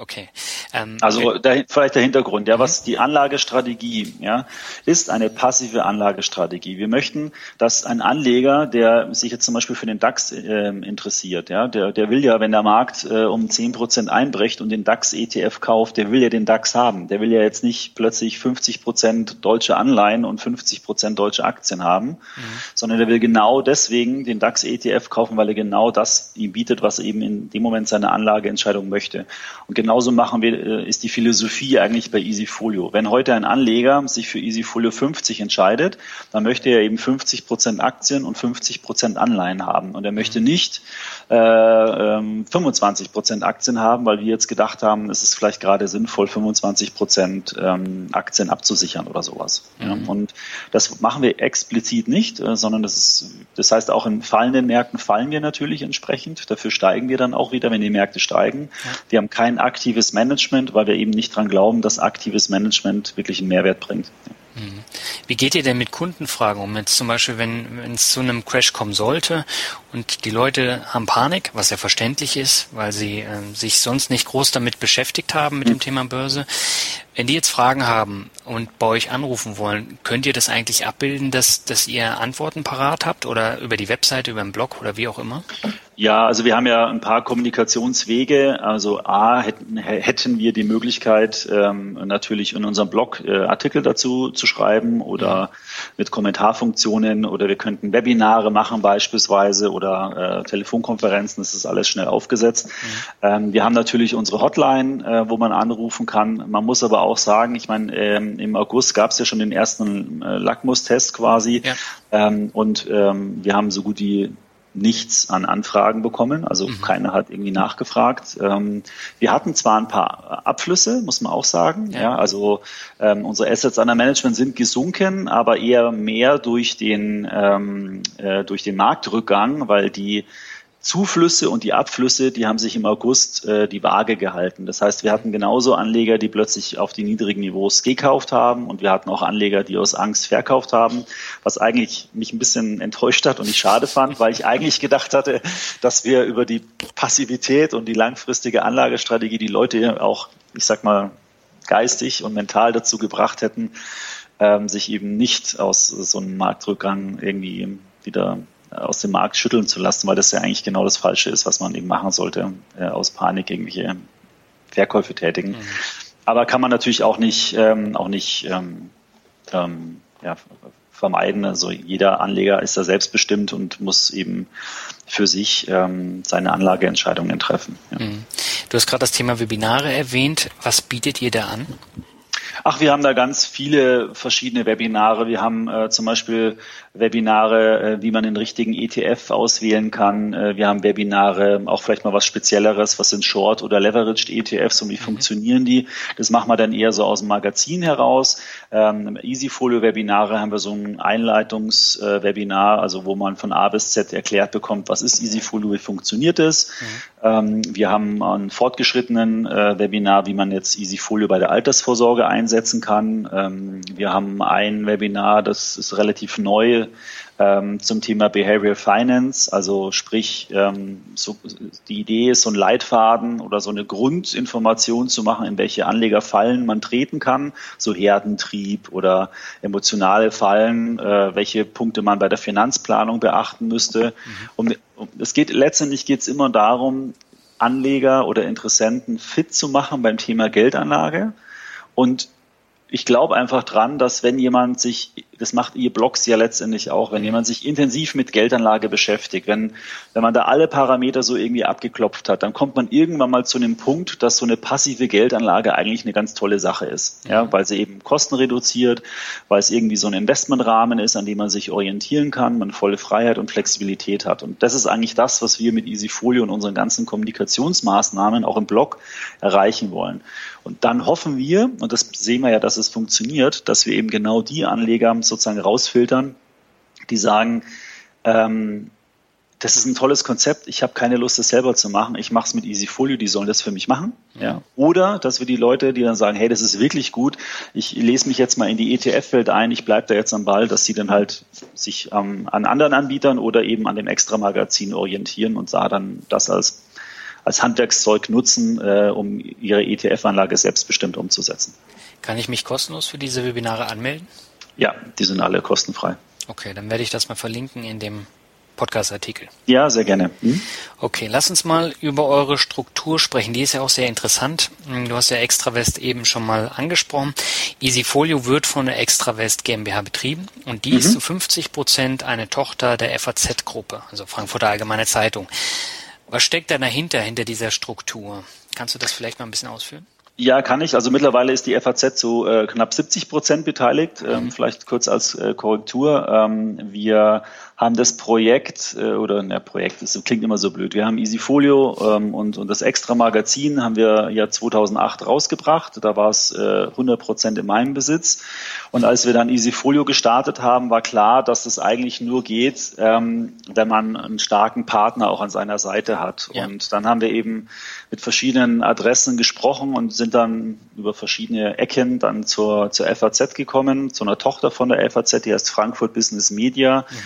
Okay. Ähm, also der, vielleicht der Hintergrund, ja, was die Anlagestrategie, ja, ist eine passive Anlagestrategie. Wir möchten, dass ein Anleger, der sich jetzt zum Beispiel für den DAX äh, interessiert, ja, der, der will ja, wenn der Markt äh, um zehn Prozent einbricht und den DAX ETF kauft, der will ja den DAX haben. Der will ja jetzt nicht plötzlich 50 Prozent deutsche Anleihen und 50 Prozent deutsche Aktien haben, mhm. sondern der will genau deswegen den DAX ETF kaufen, weil er genau das ihm bietet, was er eben in dem Moment seine Anlageentscheidung möchte. Und genauso machen wir, äh, ist die Philosophie eigentlich bei Easyfolio. Wenn heute ein Anleger sich für Easyfolio 50 entscheidet, dann möchte er eben 50 Prozent Aktien und 50 Prozent Anleihen haben. Und er möchte nicht äh, 25 ähm, Prozent Aktien haben, weil wir jetzt gedacht haben, es ist vielleicht gerade sinnvoll, 25 Prozent ähm, Aktien abzusichern oder sowas. Mhm. Ja. Und das machen wir explizit nicht, äh, sondern das ist, das heißt auch in fallenden Märkten fallen wir natürlich entsprechend. Dafür steigen wir dann auch wieder, wenn die Märkte steigen. Ja. Wir haben kein aktives Management, weil wir eben nicht dran glauben, dass aktives Management wirklich einen Mehrwert bringt. Wie geht ihr denn mit Kundenfragen um? Jetzt zum Beispiel, wenn, wenn es zu einem Crash kommen sollte und die Leute haben Panik, was ja verständlich ist, weil sie äh, sich sonst nicht groß damit beschäftigt haben mit mhm. dem Thema Börse. Wenn die jetzt Fragen haben und bei euch anrufen wollen, könnt ihr das eigentlich abbilden, dass, dass ihr Antworten parat habt oder über die Webseite, über den Blog oder wie auch immer? Ja, also wir haben ja ein paar Kommunikationswege. Also A, hätten, hätten wir die Möglichkeit, ähm, natürlich in unserem Blog äh, Artikel dazu zu schreiben oder mit Kommentarfunktionen oder wir könnten Webinare machen beispielsweise oder äh, Telefonkonferenzen. Das ist alles schnell aufgesetzt. Mhm. Ähm, wir haben natürlich unsere Hotline, äh, wo man anrufen kann. Man muss aber auch sagen, ich meine, ähm, im August gab es ja schon den ersten äh, Lackmustest quasi. Ja. Ähm, und ähm, wir haben so gut wie nichts an Anfragen bekommen. Also mhm. keiner hat irgendwie nachgefragt. Ähm, wir hatten zwar ein paar Abflüsse, muss man auch sagen. Ja, ja also ähm, unsere Assets under Management sind gesunken, aber eher mehr durch den ähm, äh, durch den Marktrückgang, weil die Zuflüsse und die Abflüsse, die haben sich im August äh, die Waage gehalten. Das heißt, wir hatten genauso Anleger, die plötzlich auf die niedrigen Niveaus gekauft haben und wir hatten auch Anleger, die aus Angst verkauft haben, was eigentlich mich ein bisschen enttäuscht hat und ich schade fand, weil ich eigentlich gedacht hatte, dass wir über die Passivität und die langfristige Anlagestrategie die Leute auch, ich sag mal, geistig und mental dazu gebracht hätten, ähm, sich eben nicht aus so einem Marktrückgang irgendwie wieder aus dem Markt schütteln zu lassen, weil das ja eigentlich genau das Falsche ist, was man eben machen sollte, äh, aus Panik irgendwelche Verkäufe tätigen. Mhm. Aber kann man natürlich auch nicht, ähm, auch nicht ähm, ähm, ja, vermeiden. Also jeder Anleger ist da selbstbestimmt und muss eben für sich ähm, seine Anlageentscheidungen treffen. Ja. Mhm. Du hast gerade das Thema Webinare erwähnt. Was bietet ihr da an? Ach, wir haben da ganz viele verschiedene Webinare. Wir haben äh, zum Beispiel Webinare, äh, wie man den richtigen ETF auswählen kann. Äh, wir haben Webinare, auch vielleicht mal was Spezielleres, was sind Short- oder Leveraged ETFs und wie mhm. funktionieren die. Das machen wir dann eher so aus dem Magazin heraus. Ähm, Easyfolio-Webinare haben wir so ein Einleitungswebinar, also wo man von A bis Z erklärt bekommt, was ist Easyfolio, wie funktioniert es. Mhm. Ähm, wir haben einen fortgeschrittenen äh, Webinar, wie man jetzt Easyfolio bei der Altersvorsorge einsetzen kann. Ähm, wir haben ein Webinar, das ist relativ neu ähm, zum Thema Behavioral Finance, also sprich ähm, so, die Idee ist, so ein Leitfaden oder so eine Grundinformation zu machen, in welche Anlegerfallen man treten kann, so Herdentrieb oder emotionale Fallen, äh, welche Punkte man bei der Finanzplanung beachten müsste. Mhm. Und es geht letztendlich geht es immer darum, Anleger oder Interessenten fit zu machen beim Thema Geldanlage. Und ich glaube einfach dran, dass wenn jemand sich, das macht ihr Blogs ja letztendlich auch, wenn jemand sich intensiv mit Geldanlage beschäftigt, wenn, wenn man da alle Parameter so irgendwie abgeklopft hat, dann kommt man irgendwann mal zu einem Punkt, dass so eine passive Geldanlage eigentlich eine ganz tolle Sache ist. Ja, weil sie eben Kosten reduziert, weil es irgendwie so ein Investmentrahmen ist, an dem man sich orientieren kann, man volle Freiheit und Flexibilität hat. Und das ist eigentlich das, was wir mit Easyfolio und unseren ganzen Kommunikationsmaßnahmen auch im Blog erreichen wollen. Und dann hoffen wir, und das sehen wir ja, dass es funktioniert, dass wir eben genau die Anleger sozusagen rausfiltern, die sagen, ähm, das ist ein tolles Konzept, ich habe keine Lust, das selber zu machen, ich mache es mit Easyfolio, die sollen das für mich machen. Ja. Oder dass wir die Leute, die dann sagen, hey, das ist wirklich gut, ich lese mich jetzt mal in die ETF-Welt ein, ich bleibe da jetzt am Ball, dass sie dann halt sich ähm, an anderen Anbietern oder eben an dem Extra-Magazin orientieren und da dann das als als Handwerkszeug nutzen, äh, um ihre ETF-Anlage selbstbestimmt umzusetzen. Kann ich mich kostenlos für diese Webinare anmelden? Ja, die sind alle kostenfrei. Okay, dann werde ich das mal verlinken in dem Podcast-Artikel. Ja, sehr gerne. Hm? Okay, lass uns mal über eure Struktur sprechen. Die ist ja auch sehr interessant. Hm, du hast ja Extrawest eben schon mal angesprochen. Easyfolio wird von der Extrawest GmbH betrieben und die mhm. ist zu 50 Prozent eine Tochter der FAZ-Gruppe, also Frankfurter Allgemeine Zeitung. Was steckt da dahinter, hinter dieser Struktur? Kannst du das vielleicht mal ein bisschen ausführen? Ja, kann ich. Also mittlerweile ist die FAZ zu äh, knapp 70 Prozent beteiligt. Ähm, mhm. Vielleicht kurz als äh, Korrektur. Ähm, wir haben das Projekt äh, oder ne Projekt, das klingt immer so blöd. Wir haben Easyfolio ähm, und, und das Extra Magazin haben wir ja 2008 rausgebracht. Da war es äh, 100 Prozent in meinem Besitz. Und als wir dann Easyfolio gestartet haben, war klar, dass es eigentlich nur geht, ähm, wenn man einen starken Partner auch an seiner Seite hat. Ja. Und dann haben wir eben mit verschiedenen Adressen gesprochen und sind dann über verschiedene Ecken dann zur, zur FAZ gekommen, zu einer Tochter von der FAZ, die heißt Frankfurt Business Media. Mhm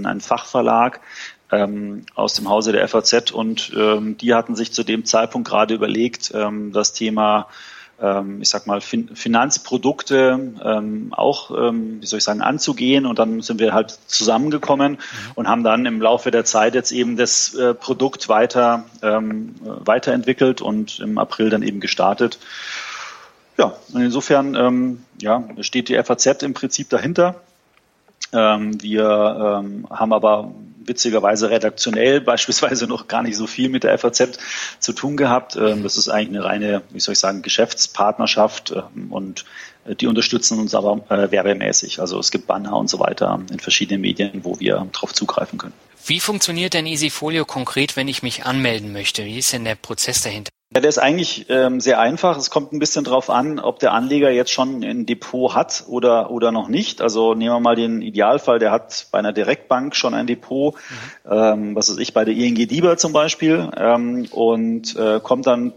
ein, ein Fachverlag ähm, aus dem Hause der FAZ und ähm, die hatten sich zu dem Zeitpunkt gerade überlegt, ähm, das Thema ähm, ich sag mal, fin Finanzprodukte ähm, auch, ähm, wie soll ich sagen, anzugehen. Und dann sind wir halt zusammengekommen mhm. und haben dann im Laufe der Zeit jetzt eben das äh, Produkt weiter ähm, weiterentwickelt und im April dann eben gestartet. Ja, insofern ähm, ja, steht die FAZ im Prinzip dahinter. Ähm, wir ähm, haben aber witzigerweise redaktionell <laughs> beispielsweise noch gar nicht so viel mit der FAZ zu tun gehabt. Ähm, das ist eigentlich eine reine, wie soll ich sagen, Geschäftspartnerschaft ähm, und äh, die unterstützen uns aber äh, werbemäßig. Also es gibt Banner und so weiter in verschiedenen Medien, wo wir darauf zugreifen können. Wie funktioniert denn Easyfolio konkret, wenn ich mich anmelden möchte? Wie ist denn der Prozess dahinter? Ja, der ist eigentlich ähm, sehr einfach. Es kommt ein bisschen drauf an, ob der Anleger jetzt schon ein Depot hat oder, oder noch nicht. Also nehmen wir mal den Idealfall, der hat bei einer Direktbank schon ein Depot, mhm. ähm, was weiß ich, bei der ING DIBA zum Beispiel, ähm, und äh, kommt dann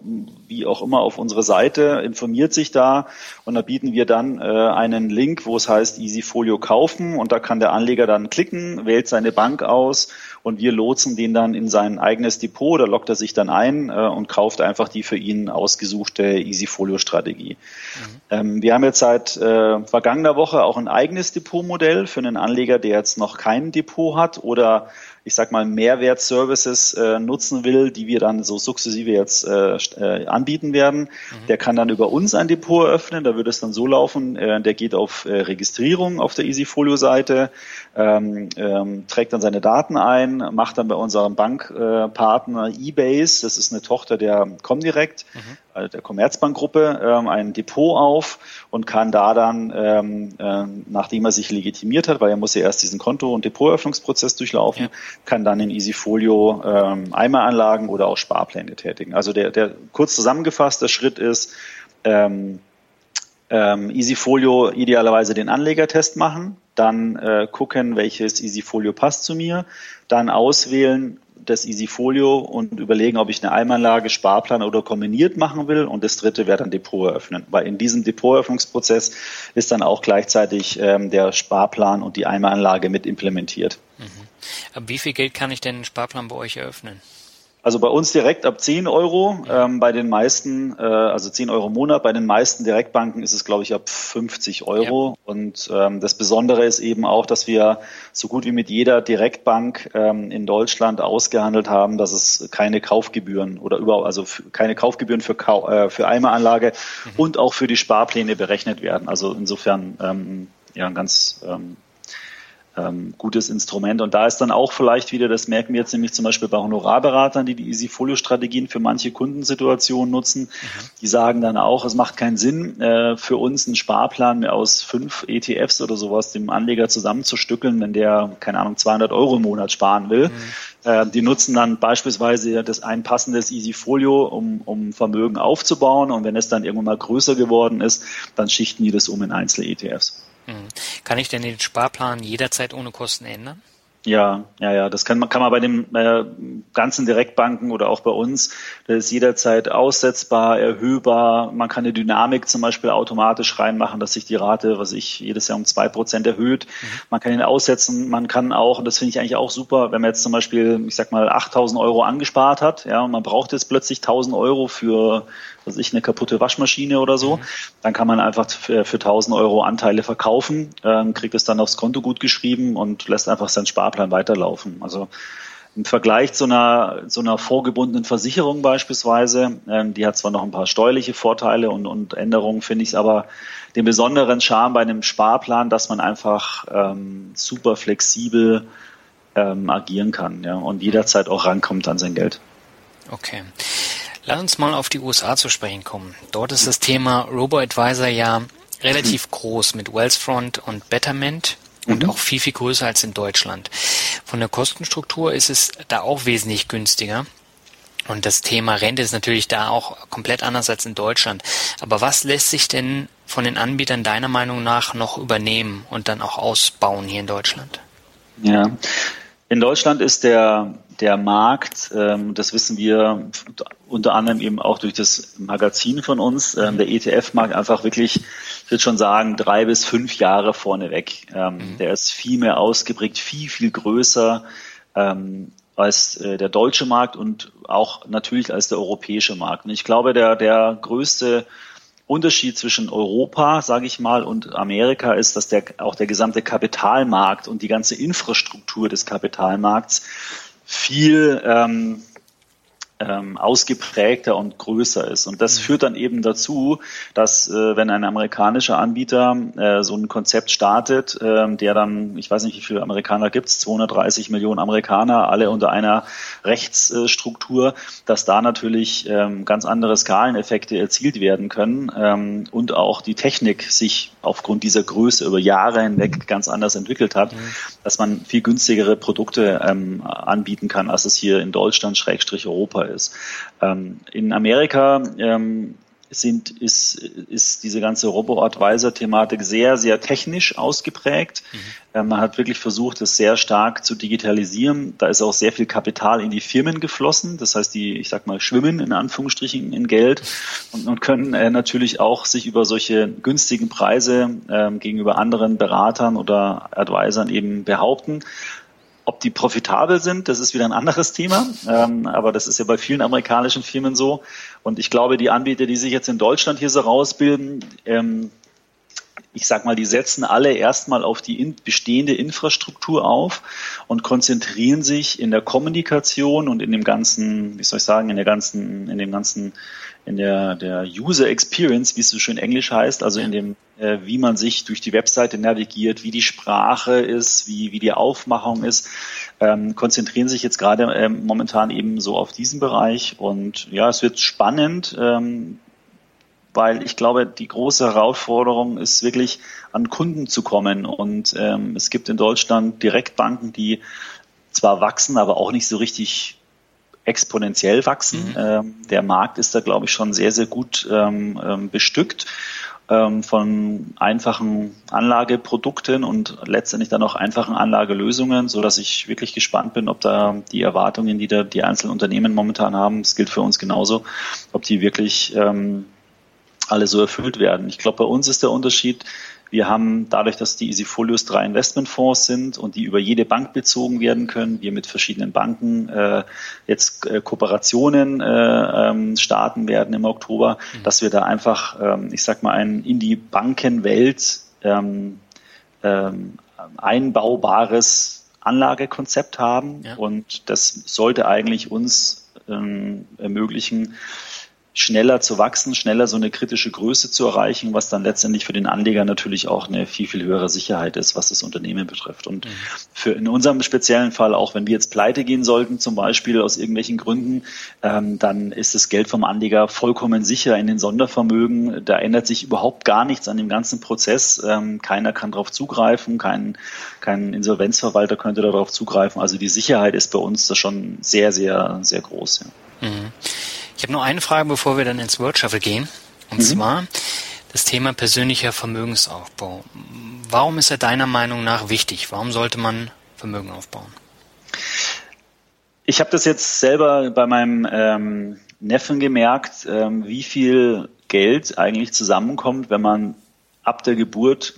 wie auch immer auf unsere Seite, informiert sich da und da bieten wir dann äh, einen Link, wo es heißt Easyfolio kaufen und da kann der Anleger dann klicken, wählt seine Bank aus und wir lotsen den dann in sein eigenes Depot, da lockt er sich dann ein äh, und kauft einfach die für ihn ausgesuchte Easyfolio-Strategie. Mhm. Ähm, wir haben jetzt seit äh, vergangener Woche auch ein eigenes Depotmodell für einen Anleger, der jetzt noch kein Depot hat oder ich sag mal, Mehrwertservices äh, nutzen will, die wir dann so sukzessive jetzt äh, äh, anbieten werden, mhm. der kann dann über uns ein Depot eröffnen. Da würde es dann so laufen, äh, der geht auf äh, Registrierung auf der Easyfolio-Seite, ähm, ähm, trägt dann seine Daten ein, macht dann bei unserem Bankpartner äh, eBase, das ist eine Tochter der Comdirect, mhm. Also der Commerzbankgruppe, ähm, ein Depot auf und kann da dann, ähm, äh, nachdem er sich legitimiert hat, weil er muss ja erst diesen Konto- und Depoteröffnungsprozess durchlaufen, ja. kann dann in Easyfolio ähm, Eimeranlagen oder auch Sparpläne tätigen. Also der, der kurz zusammengefasst, der Schritt ist, ähm, ähm, Easyfolio idealerweise den Anlegertest machen, dann äh, gucken, welches Easyfolio passt zu mir, dann auswählen das Easyfolio und überlegen, ob ich eine Eimanlage, Sparplan oder kombiniert machen will. Und das dritte wäre dann Depot eröffnen. Weil in diesem Depoteröffnungsprozess ist dann auch gleichzeitig ähm, der Sparplan und die Eimanlage mit implementiert. Mhm. Ab wie viel Geld kann ich denn einen Sparplan bei euch eröffnen? Also bei uns direkt ab 10 Euro, ähm, bei den meisten, äh, also 10 Euro im Monat, bei den meisten Direktbanken ist es, glaube ich, ab 50 Euro. Ja. Und ähm, das Besondere ist eben auch, dass wir so gut wie mit jeder Direktbank ähm, in Deutschland ausgehandelt haben, dass es keine Kaufgebühren oder überhaupt, also keine Kaufgebühren für, Kau äh, für Eimeranlage mhm. und auch für die Sparpläne berechnet werden. Also insofern ähm, ja, ein ganz ähm, ähm, gutes Instrument. Und da ist dann auch vielleicht wieder, das merken wir jetzt nämlich zum Beispiel bei Honorarberatern, die die Easyfolio-Strategien für manche Kundensituationen nutzen, mhm. die sagen dann auch, es macht keinen Sinn, äh, für uns einen Sparplan aus fünf ETFs oder sowas dem Anleger zusammenzustückeln, wenn der, keine Ahnung, 200 Euro im Monat sparen will. Mhm. Äh, die nutzen dann beispielsweise das ein passendes Easyfolio, um, um Vermögen aufzubauen. Und wenn es dann irgendwann mal größer geworden ist, dann schichten die das um in einzelne ETFs. Mhm. Kann ich denn den Sparplan jederzeit ohne Kosten ändern? Ja, ja, ja, das kann man, kann man bei den äh, ganzen Direktbanken oder auch bei uns, das ist jederzeit aussetzbar, erhöhbar. Man kann eine Dynamik zum Beispiel automatisch reinmachen, dass sich die Rate, was ich, jedes Jahr um zwei Prozent erhöht. Mhm. Man kann ihn aussetzen. Man kann auch, und das finde ich eigentlich auch super, wenn man jetzt zum Beispiel, ich sag mal, 8000 Euro angespart hat, ja, und man braucht jetzt plötzlich 1000 Euro für was ich, eine kaputte Waschmaschine oder so, mhm. dann kann man einfach für, für 1000 Euro Anteile verkaufen, ähm, kriegt es dann aufs Konto gut geschrieben und lässt einfach seinen Sparplan weiterlaufen. Also im Vergleich zu einer, zu einer vorgebundenen Versicherung beispielsweise, ähm, die hat zwar noch ein paar steuerliche Vorteile und, und Änderungen, finde ich es aber den besonderen Charme bei einem Sparplan, dass man einfach ähm, super flexibel ähm, agieren kann ja, und jederzeit auch rankommt an sein Geld. Okay. Lass uns mal auf die USA zu sprechen kommen. Dort ist das Thema Robo-Advisor ja relativ <clears throat> groß mit Wellsfront und Betterment und mhm. auch viel, viel größer als in Deutschland. Von der Kostenstruktur ist es da auch wesentlich günstiger. Und das Thema Rente ist natürlich da auch komplett anders als in Deutschland. Aber was lässt sich denn von den Anbietern deiner Meinung nach noch übernehmen und dann auch ausbauen hier in Deutschland? Ja, in Deutschland ist der, der Markt, ähm, das wissen wir unter anderem eben auch durch das Magazin von uns, ähm, der ETF-Markt einfach wirklich, ich würde schon sagen, drei bis fünf Jahre vorneweg. Ähm, mhm. Der ist viel mehr ausgeprägt, viel, viel größer ähm, als äh, der deutsche Markt und auch natürlich als der europäische Markt. Und ich glaube, der, der größte Unterschied zwischen Europa, sage ich mal, und Amerika ist, dass der, auch der gesamte Kapitalmarkt und die ganze Infrastruktur des Kapitalmarkts viel ähm, ähm, ausgeprägter und größer ist. Und das mhm. führt dann eben dazu, dass äh, wenn ein amerikanischer Anbieter äh, so ein Konzept startet, äh, der dann, ich weiß nicht, wie viele Amerikaner gibt's, 230 Millionen Amerikaner, alle unter einer Rechtsstruktur, dass da natürlich ähm, ganz andere Skaleneffekte erzielt werden können ähm, und auch die Technik sich aufgrund dieser Größe über Jahre hinweg ganz anders entwickelt hat, mhm. dass man viel günstigere Produkte ähm, anbieten kann, als es hier in Deutschland, Schrägstrich Europa ist. Ähm, in Amerika ähm, sind, ist, ist diese ganze Robo-Advisor-Thematik sehr, sehr technisch ausgeprägt. Mhm. Ähm, man hat wirklich versucht, das sehr stark zu digitalisieren. Da ist auch sehr viel Kapital in die Firmen geflossen. Das heißt, die, ich sag mal, schwimmen in Anführungsstrichen in Geld und, und können äh, natürlich auch sich über solche günstigen Preise äh, gegenüber anderen Beratern oder Advisern eben behaupten. Ob die profitabel sind, das ist wieder ein anderes Thema. Ähm, aber das ist ja bei vielen amerikanischen Firmen so. Und ich glaube, die Anbieter, die sich jetzt in Deutschland hier so rausbilden, ähm, ich sag mal, die setzen alle erstmal auf die in, bestehende Infrastruktur auf und konzentrieren sich in der Kommunikation und in dem ganzen, wie soll ich sagen, in der ganzen, in dem ganzen in der, der User Experience, wie es so schön Englisch heißt, also in dem, äh, wie man sich durch die Webseite navigiert, wie die Sprache ist, wie, wie die Aufmachung ist, ähm, konzentrieren sich jetzt gerade ähm, momentan eben so auf diesen Bereich. Und ja, es wird spannend, ähm, weil ich glaube, die große Herausforderung ist wirklich an Kunden zu kommen. Und ähm, es gibt in Deutschland Direktbanken, die zwar wachsen, aber auch nicht so richtig exponentiell wachsen. Mhm. Ähm, der Markt ist da, glaube ich, schon sehr, sehr gut ähm, ähm, bestückt ähm, von einfachen Anlageprodukten und letztendlich dann auch einfachen Anlagelösungen, so dass ich wirklich gespannt bin, ob da die Erwartungen, die da die einzelnen Unternehmen momentan haben, das gilt für uns genauso, ob die wirklich ähm, alle so erfüllt werden. Ich glaube, bei uns ist der Unterschied, wir haben dadurch, dass die Easyfolios drei Investmentfonds sind und die über jede Bank bezogen werden können, wir mit verschiedenen Banken äh, jetzt äh, Kooperationen äh, ähm, starten werden im Oktober, mhm. dass wir da einfach, ähm, ich sag mal, ein in die Bankenwelt ähm, ähm, einbaubares Anlagekonzept haben ja. und das sollte eigentlich uns ähm, ermöglichen, schneller zu wachsen, schneller so eine kritische Größe zu erreichen, was dann letztendlich für den Anleger natürlich auch eine viel, viel höhere Sicherheit ist, was das Unternehmen betrifft. Und mhm. für in unserem speziellen Fall, auch wenn wir jetzt pleite gehen sollten, zum Beispiel aus irgendwelchen Gründen, ähm, dann ist das Geld vom Anleger vollkommen sicher in den Sondervermögen. Da ändert sich überhaupt gar nichts an dem ganzen Prozess. Ähm, keiner kann darauf zugreifen, kein, kein Insolvenzverwalter könnte darauf zugreifen. Also die Sicherheit ist bei uns da schon sehr, sehr, sehr groß. Ja. Mhm. Ich habe nur eine Frage, bevor wir dann ins Word Shuffle gehen. Und mhm. zwar das Thema persönlicher Vermögensaufbau. Warum ist er deiner Meinung nach wichtig? Warum sollte man Vermögen aufbauen? Ich habe das jetzt selber bei meinem ähm, Neffen gemerkt, ähm, wie viel Geld eigentlich zusammenkommt, wenn man ab der Geburt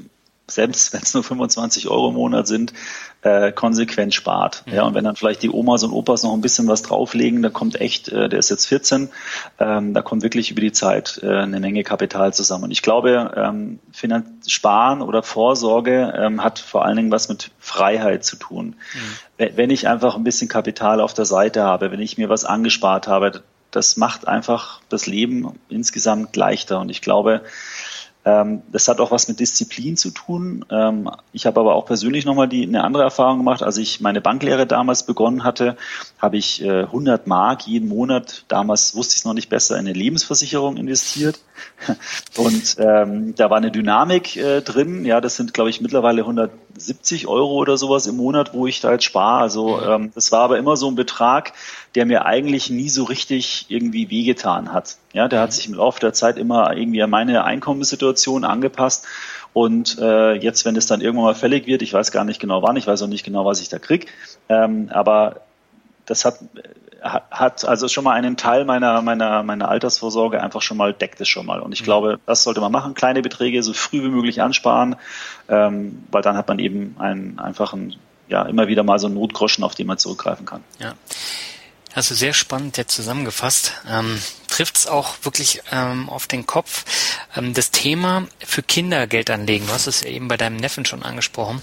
selbst wenn es nur 25 Euro im Monat sind, äh, konsequent spart. Mhm. Ja, und wenn dann vielleicht die Omas und Opas noch ein bisschen was drauflegen, da kommt echt, äh, der ist jetzt 14, ähm, da kommt wirklich über die Zeit äh, eine Menge Kapital zusammen. Und ich glaube, ähm, Finanz Sparen oder Vorsorge ähm, hat vor allen Dingen was mit Freiheit zu tun. Mhm. Wenn ich einfach ein bisschen Kapital auf der Seite habe, wenn ich mir was angespart habe, das macht einfach das Leben insgesamt leichter. Und ich glaube, das hat auch was mit Disziplin zu tun. Ähm, ich habe aber auch persönlich nochmal die, eine andere Erfahrung gemacht. Als ich meine Banklehre damals begonnen hatte, habe ich äh, 100 Mark jeden Monat, damals wusste ich es noch nicht besser, in eine Lebensversicherung investiert. <laughs> Und ähm, da war eine Dynamik äh, drin. Ja, das sind, glaube ich, mittlerweile 170 Euro oder sowas im Monat, wo ich da jetzt spare. Also ähm, das war aber immer so ein Betrag, der mir eigentlich nie so richtig irgendwie wehgetan hat. Ja, der hat mhm. sich im Laufe der Zeit immer irgendwie an meine Einkommenssituation angepasst. Und äh, jetzt, wenn es dann irgendwann mal fällig wird, ich weiß gar nicht genau wann, ich weiß auch nicht genau, was ich da krieg, ähm, aber das hat hat also schon mal einen Teil meiner meiner meiner Altersvorsorge einfach schon mal deckt es schon mal und ich mhm. glaube das sollte man machen kleine Beträge so früh wie möglich ansparen ähm, weil dann hat man eben einen einfachen ja immer wieder mal so einen Notgroschen auf den man zurückgreifen kann ja Du sehr spannend jetzt zusammengefasst. Ähm, Trifft es auch wirklich ähm, auf den Kopf. Ähm, das Thema für Kinder Geld anlegen, du hast es ja eben bei deinem Neffen schon angesprochen.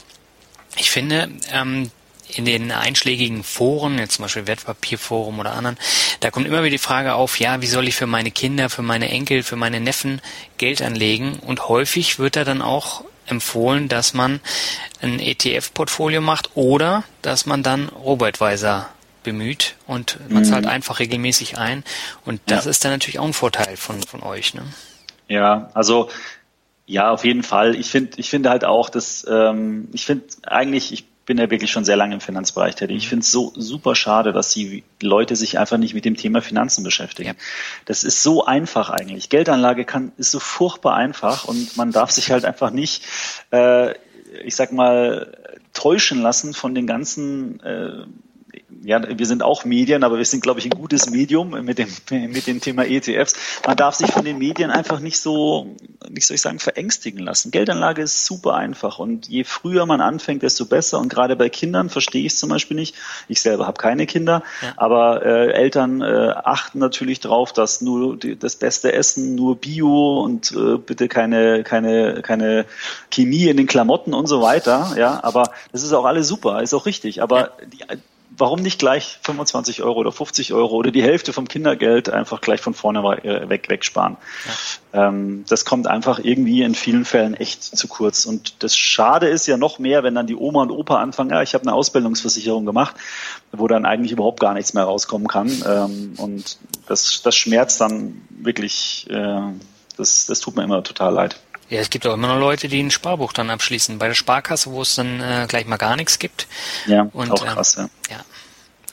Ich finde, ähm, in den einschlägigen Foren, jetzt zum Beispiel Wertpapierforum oder anderen, da kommt immer wieder die Frage auf, ja, wie soll ich für meine Kinder, für meine Enkel, für meine Neffen Geld anlegen? Und häufig wird da dann auch empfohlen, dass man ein ETF-Portfolio macht oder dass man dann Robo-Advisor bemüht und man mhm. zahlt einfach regelmäßig ein. Und das ja. ist dann natürlich auch ein Vorteil von, von euch. Ne? Ja, also ja, auf jeden Fall. Ich finde, ich finde halt auch, dass ähm, ich finde eigentlich, ich bin ja wirklich schon sehr lange im Finanzbereich tätig. Ich mhm. finde es so super schade, dass die Leute sich einfach nicht mit dem Thema Finanzen beschäftigen. Ja. Das ist so einfach eigentlich. Geldanlage kann ist so furchtbar einfach und man darf sich halt einfach nicht, äh, ich sag mal, täuschen lassen von den ganzen äh, ja, wir sind auch Medien, aber wir sind, glaube ich, ein gutes Medium mit dem, mit dem Thema ETFs. Man darf sich von den Medien einfach nicht so, wie soll ich sagen, verängstigen lassen. Geldanlage ist super einfach und je früher man anfängt, desto besser. Und gerade bei Kindern verstehe ich es zum Beispiel nicht. Ich selber habe keine Kinder, ja. aber äh, Eltern äh, achten natürlich drauf, dass nur die, das beste Essen, nur Bio und äh, bitte keine, keine, keine Chemie in den Klamotten und so weiter. Ja, aber das ist auch alles super, ist auch richtig. Aber die, warum nicht gleich 25 Euro oder 50 Euro oder die Hälfte vom Kindergeld einfach gleich von vorne äh, weg wegsparen? Ja. Ähm, das kommt einfach irgendwie in vielen Fällen echt zu kurz. Und das Schade ist ja noch mehr, wenn dann die Oma und Opa anfangen, ja, ich habe eine Ausbildungsversicherung gemacht, wo dann eigentlich überhaupt gar nichts mehr rauskommen kann. Ähm, und das, das schmerzt dann wirklich, äh, das, das tut mir immer total leid. Ja, es gibt auch immer noch Leute, die ein Sparbuch dann abschließen. Bei der Sparkasse, wo es dann äh, gleich mal gar nichts gibt. Ja, und, auch krass, ähm, ja. ja.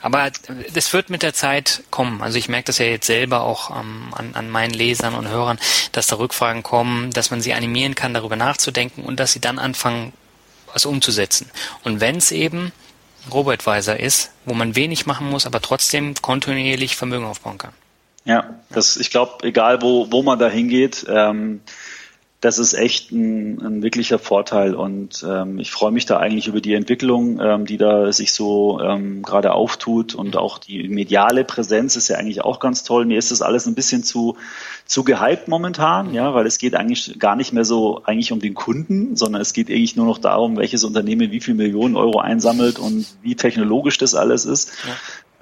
Aber das wird mit der Zeit kommen. Also ich merke das ja jetzt selber auch ähm, an, an meinen Lesern und Hörern, dass da Rückfragen kommen, dass man sie animieren kann, darüber nachzudenken und dass sie dann anfangen, was umzusetzen. Und wenn es eben Robo-Advisor ist, wo man wenig machen muss, aber trotzdem kontinuierlich Vermögen aufbauen kann. Ja, das, ich glaube, egal wo, wo man da hingeht, ähm, das ist echt ein, ein wirklicher Vorteil und ähm, ich freue mich da eigentlich über die Entwicklung, ähm, die da sich so ähm, gerade auftut und auch die mediale Präsenz ist ja eigentlich auch ganz toll. Mir ist das alles ein bisschen zu zu gehypt momentan, ja, weil es geht eigentlich gar nicht mehr so eigentlich um den Kunden, sondern es geht eigentlich nur noch darum, welches Unternehmen wie viel Millionen Euro einsammelt und wie technologisch das alles ist.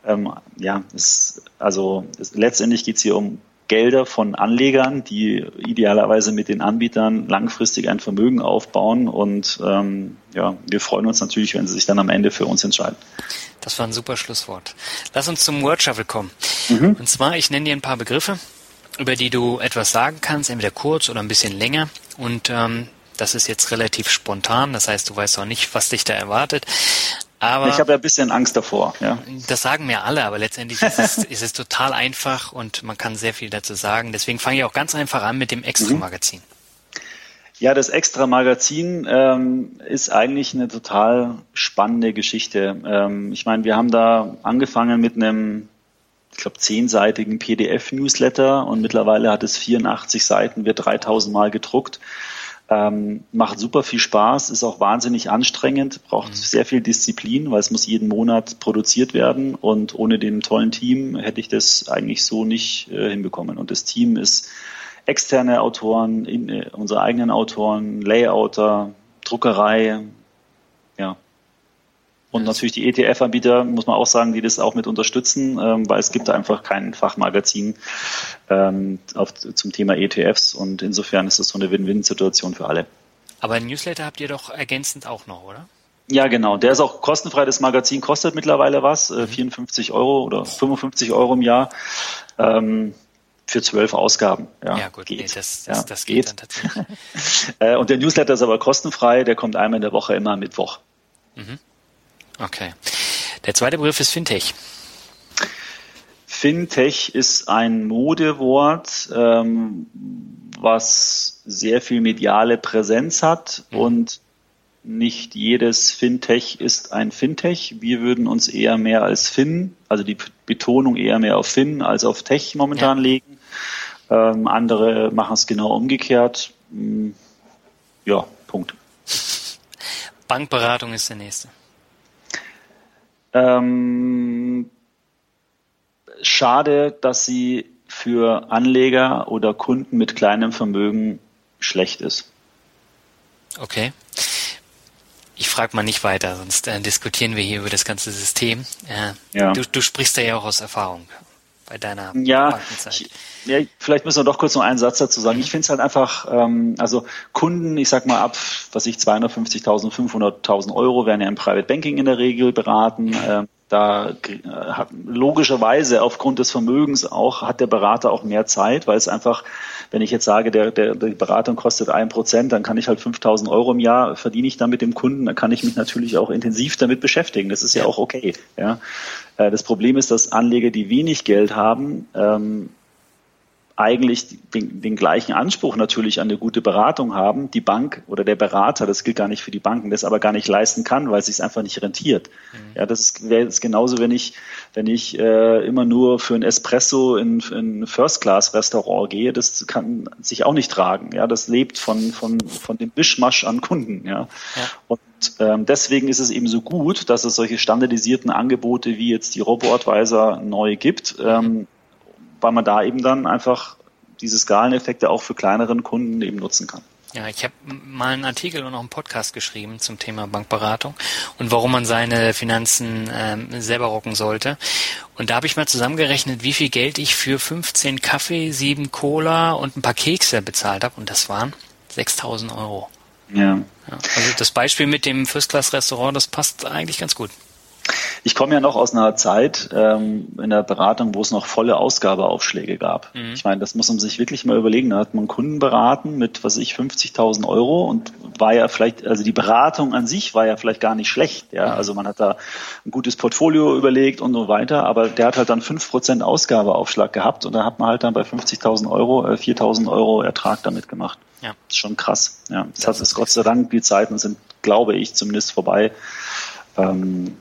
Ja, ähm, ja es, also es, letztendlich geht es hier um Gelder von Anlegern, die idealerweise mit den Anbietern langfristig ein Vermögen aufbauen. Und ähm, ja, wir freuen uns natürlich, wenn sie sich dann am Ende für uns entscheiden. Das war ein super Schlusswort. Lass uns zum Word Shuffle kommen. Mhm. Und zwar, ich nenne dir ein paar Begriffe, über die du etwas sagen kannst, entweder kurz oder ein bisschen länger. Und ähm, das ist jetzt relativ spontan, das heißt, du weißt auch nicht, was dich da erwartet. Aber ich habe ja ein bisschen Angst davor. Ja. Das sagen mir alle, aber letztendlich ist es, <laughs> ist es total einfach und man kann sehr viel dazu sagen. Deswegen fange ich auch ganz einfach an mit dem Extra-Magazin. Ja, das extra Magazin ähm, ist eigentlich eine total spannende Geschichte. Ähm, ich meine, wir haben da angefangen mit einem, ich glaube, zehnseitigen PDF-Newsletter und mittlerweile hat es 84 Seiten, wird 3000 Mal gedruckt. Ähm, macht super viel Spaß, ist auch wahnsinnig anstrengend, braucht mhm. sehr viel Disziplin, weil es muss jeden Monat produziert werden und ohne dem tollen Team hätte ich das eigentlich so nicht äh, hinbekommen. Und das Team ist externe Autoren, in, äh, unsere eigenen Autoren, Layouter, Druckerei, ja. Und natürlich die ETF-Anbieter, muss man auch sagen, die das auch mit unterstützen, ähm, weil es gibt einfach kein Fachmagazin ähm, auf, zum Thema ETFs und insofern ist das so eine Win-Win-Situation für alle. Aber ein Newsletter habt ihr doch ergänzend auch noch, oder? Ja, genau. Der ist auch kostenfrei. Das Magazin kostet mittlerweile was, äh, 54 mhm. Euro oder 55 Euro im Jahr. Ähm, für zwölf Ausgaben. Ja, ja gut, geht. Nee, das, das, ja, das geht, geht dann tatsächlich. <laughs> Äh, und der Newsletter ist aber kostenfrei, der kommt einmal in der Woche, immer am Mittwoch. Mhm. Okay. Der zweite Begriff ist Fintech. Fintech ist ein Modewort, ähm, was sehr viel mediale Präsenz hat mhm. und nicht jedes Fintech ist ein Fintech. Wir würden uns eher mehr als Fin, also die Betonung eher mehr auf Fin als auf Tech momentan ja. legen. Ähm, andere machen es genau umgekehrt. Hm, ja, Punkt. Bankberatung ist der nächste. Ähm, schade, dass sie für Anleger oder Kunden mit kleinem Vermögen schlecht ist. Okay. Ich frage mal nicht weiter, sonst äh, diskutieren wir hier über das ganze System. Äh, ja. du, du sprichst da ja auch aus Erfahrung bei deiner ja. Ich, ja, vielleicht müssen wir doch kurz noch einen Satz dazu sagen. Mhm. Ich finde es halt einfach, ähm, also Kunden, ich sag mal ab, was ich 250.000, 500.000 Euro werden ja im Private Banking in der Regel beraten. Ähm, da äh, hat, logischerweise aufgrund des Vermögens auch hat der Berater auch mehr Zeit, weil es einfach, wenn ich jetzt sage, der, der, die Beratung kostet ein Prozent, dann kann ich halt 5000 Euro im Jahr verdiene ich dann mit dem Kunden, dann kann ich mich natürlich auch intensiv damit beschäftigen. Das ist ja auch okay. Ja. Äh, das Problem ist, dass Anleger, die wenig Geld haben, ähm, eigentlich den, den, gleichen Anspruch natürlich an eine gute Beratung haben, die Bank oder der Berater, das gilt gar nicht für die Banken, das aber gar nicht leisten kann, weil es sich einfach nicht rentiert. Mhm. Ja, das wäre jetzt genauso, wenn ich, wenn ich äh, immer nur für ein Espresso in, in ein First-Class-Restaurant gehe, das kann sich auch nicht tragen. Ja, das lebt von, von, von dem Mischmasch an Kunden. Ja. ja. Und ähm, deswegen ist es eben so gut, dass es solche standardisierten Angebote wie jetzt die Robo-Advisor neu gibt. Ähm, weil man da eben dann einfach diese Skaleneffekte auch für kleineren Kunden eben nutzen kann. Ja, ich habe mal einen Artikel und auch einen Podcast geschrieben zum Thema Bankberatung und warum man seine Finanzen ähm, selber rocken sollte. Und da habe ich mal zusammengerechnet, wie viel Geld ich für 15 Kaffee, 7 Cola und ein paar Kekse bezahlt habe. Und das waren 6000 Euro. Ja. ja. Also das Beispiel mit dem First-Class-Restaurant, das passt eigentlich ganz gut. Ich komme ja noch aus einer Zeit ähm, in der Beratung, wo es noch volle Ausgabeaufschläge gab. Mhm. Ich meine, das muss man sich wirklich mal überlegen. Da hat man Kunden beraten mit, was ich, 50.000 Euro und war ja vielleicht, also die Beratung an sich war ja vielleicht gar nicht schlecht. Ja, mhm. also man hat da ein gutes Portfolio überlegt und so weiter, aber der hat halt dann 5% Ausgabeaufschlag gehabt und da hat man halt dann bei 50.000 Euro äh, 4.000 Euro Ertrag damit gemacht. Ja. Das ist schon krass. Ja, das, das hat es Gott sei Dank, die Zeiten sind, glaube ich, zumindest vorbei. Ähm.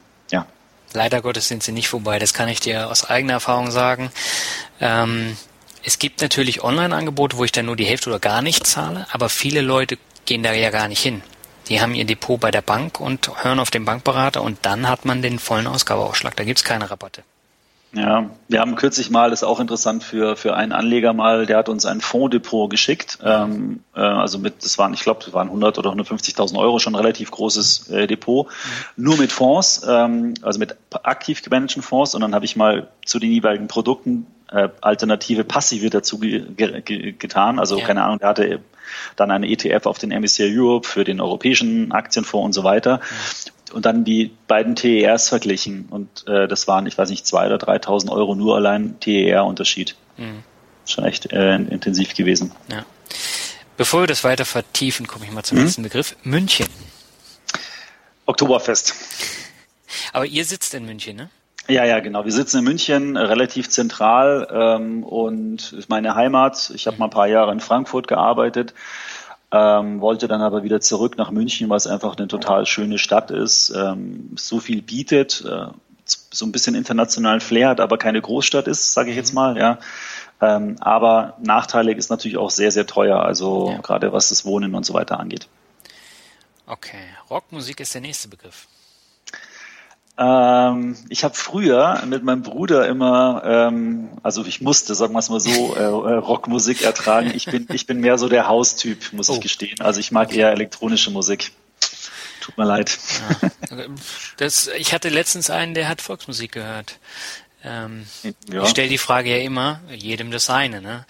Leider Gottes sind sie nicht vorbei, das kann ich dir aus eigener Erfahrung sagen. Ähm, es gibt natürlich Online-Angebote, wo ich dann nur die Hälfte oder gar nicht zahle, aber viele Leute gehen da ja gar nicht hin. Die haben ihr Depot bei der Bank und hören auf den Bankberater und dann hat man den vollen Ausgabeausschlag. Da gibt's keine Rabatte. Ja, wir haben kürzlich mal, das ist auch interessant für, für einen Anleger mal, der hat uns ein Fonddepot geschickt. Ähm, äh, also mit, das waren, ich glaube, das waren 100 oder 150.000 Euro, schon ein relativ großes äh, Depot. Mhm. Nur mit Fonds, ähm, also mit aktiv gemanagten Fonds. Und dann habe ich mal zu den jeweiligen Produkten äh, alternative Passive dazu ge ge getan. Also ja. keine Ahnung, der hatte dann eine ETF auf den MSCI Europe für den europäischen Aktienfonds und so weiter. Mhm und dann die beiden TERs verglichen. Und äh, das waren, ich weiß nicht, zwei oder 3.000 Euro nur allein TER-Unterschied. Mhm. Schon echt äh, intensiv gewesen. Ja. Bevor wir das weiter vertiefen, komme ich mal zum mhm. nächsten Begriff. München. Oktoberfest. <laughs> Aber ihr sitzt in München, ne? Ja, ja, genau. Wir sitzen in München, relativ zentral ähm, und ist meine Heimat. Ich habe mal ein paar Jahre in Frankfurt gearbeitet. Ähm, wollte dann aber wieder zurück nach München, was einfach eine total schöne Stadt ist, ähm, so viel bietet, äh, so ein bisschen internationalen Flair hat, aber keine Großstadt ist, sage ich jetzt mhm. mal, ja. Ähm, aber nachteilig ist natürlich auch sehr, sehr teuer, also ja. gerade was das Wohnen und so weiter angeht. Okay, Rockmusik ist der nächste Begriff. Ähm, ich habe früher mit meinem Bruder immer, ähm, also ich musste, sagen wir es mal so, äh, äh, Rockmusik ertragen. Ich bin, ich bin mehr so der Haustyp, muss oh. ich gestehen. Also ich mag eher elektronische Musik. Tut mir leid. Ja. Das, ich hatte letztens einen, der hat Volksmusik gehört. Ähm, ja. Ich stelle die Frage ja immer, jedem das seine, ne?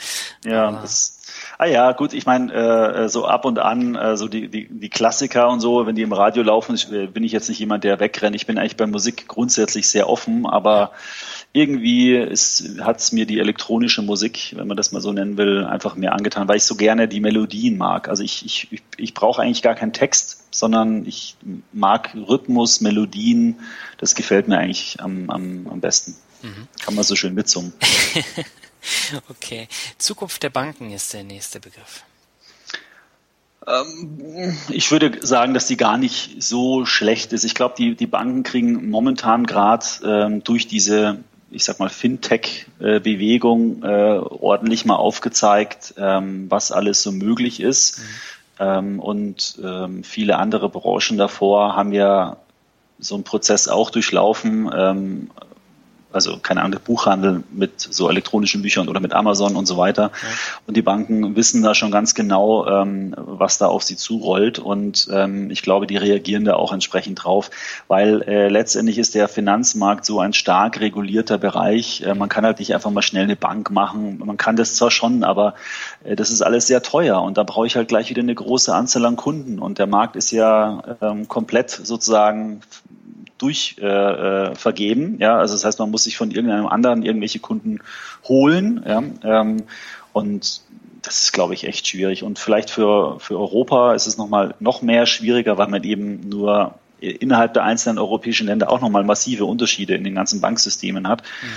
Ja, Aber das Ah ja, gut, ich meine, äh, so ab und an, äh, so die, die, die Klassiker und so, wenn die im Radio laufen, ich, äh, bin ich jetzt nicht jemand, der wegrennt. Ich bin eigentlich bei Musik grundsätzlich sehr offen, aber irgendwie hat es mir die elektronische Musik, wenn man das mal so nennen will, einfach mehr angetan, weil ich so gerne die Melodien mag. Also ich, ich, ich, ich brauche eigentlich gar keinen Text, sondern ich mag Rhythmus, Melodien. Das gefällt mir eigentlich am, am, am besten. Mhm. Kann man so schön mitsummen. <laughs> Okay. Zukunft der Banken ist der nächste Begriff. Ähm, ich würde sagen, dass die gar nicht so schlecht ist. Ich glaube, die, die Banken kriegen momentan gerade ähm, durch diese, ich sag mal, Fintech-Bewegung äh, ordentlich mal aufgezeigt, ähm, was alles so möglich ist. Mhm. Ähm, und ähm, viele andere Branchen davor haben ja so einen Prozess auch durchlaufen, ähm, also keine Ahnung, Buchhandel mit so elektronischen Büchern oder mit Amazon und so weiter. Ja. Und die Banken wissen da schon ganz genau, ähm, was da auf sie zurollt. Und ähm, ich glaube, die reagieren da auch entsprechend drauf, weil äh, letztendlich ist der Finanzmarkt so ein stark regulierter Bereich. Äh, man kann halt nicht einfach mal schnell eine Bank machen. Man kann das zwar schon, aber äh, das ist alles sehr teuer. Und da brauche ich halt gleich wieder eine große Anzahl an Kunden. Und der Markt ist ja ähm, komplett sozusagen durch äh, äh. Ja, also das heißt, man muss sich von irgendeinem anderen irgendwelche Kunden holen. Ja, ähm, und das ist, glaube ich, echt schwierig. Und vielleicht für, für Europa ist es nochmal noch mehr schwieriger, weil man eben nur innerhalb der einzelnen europäischen Länder auch nochmal massive Unterschiede in den ganzen Banksystemen hat, mhm.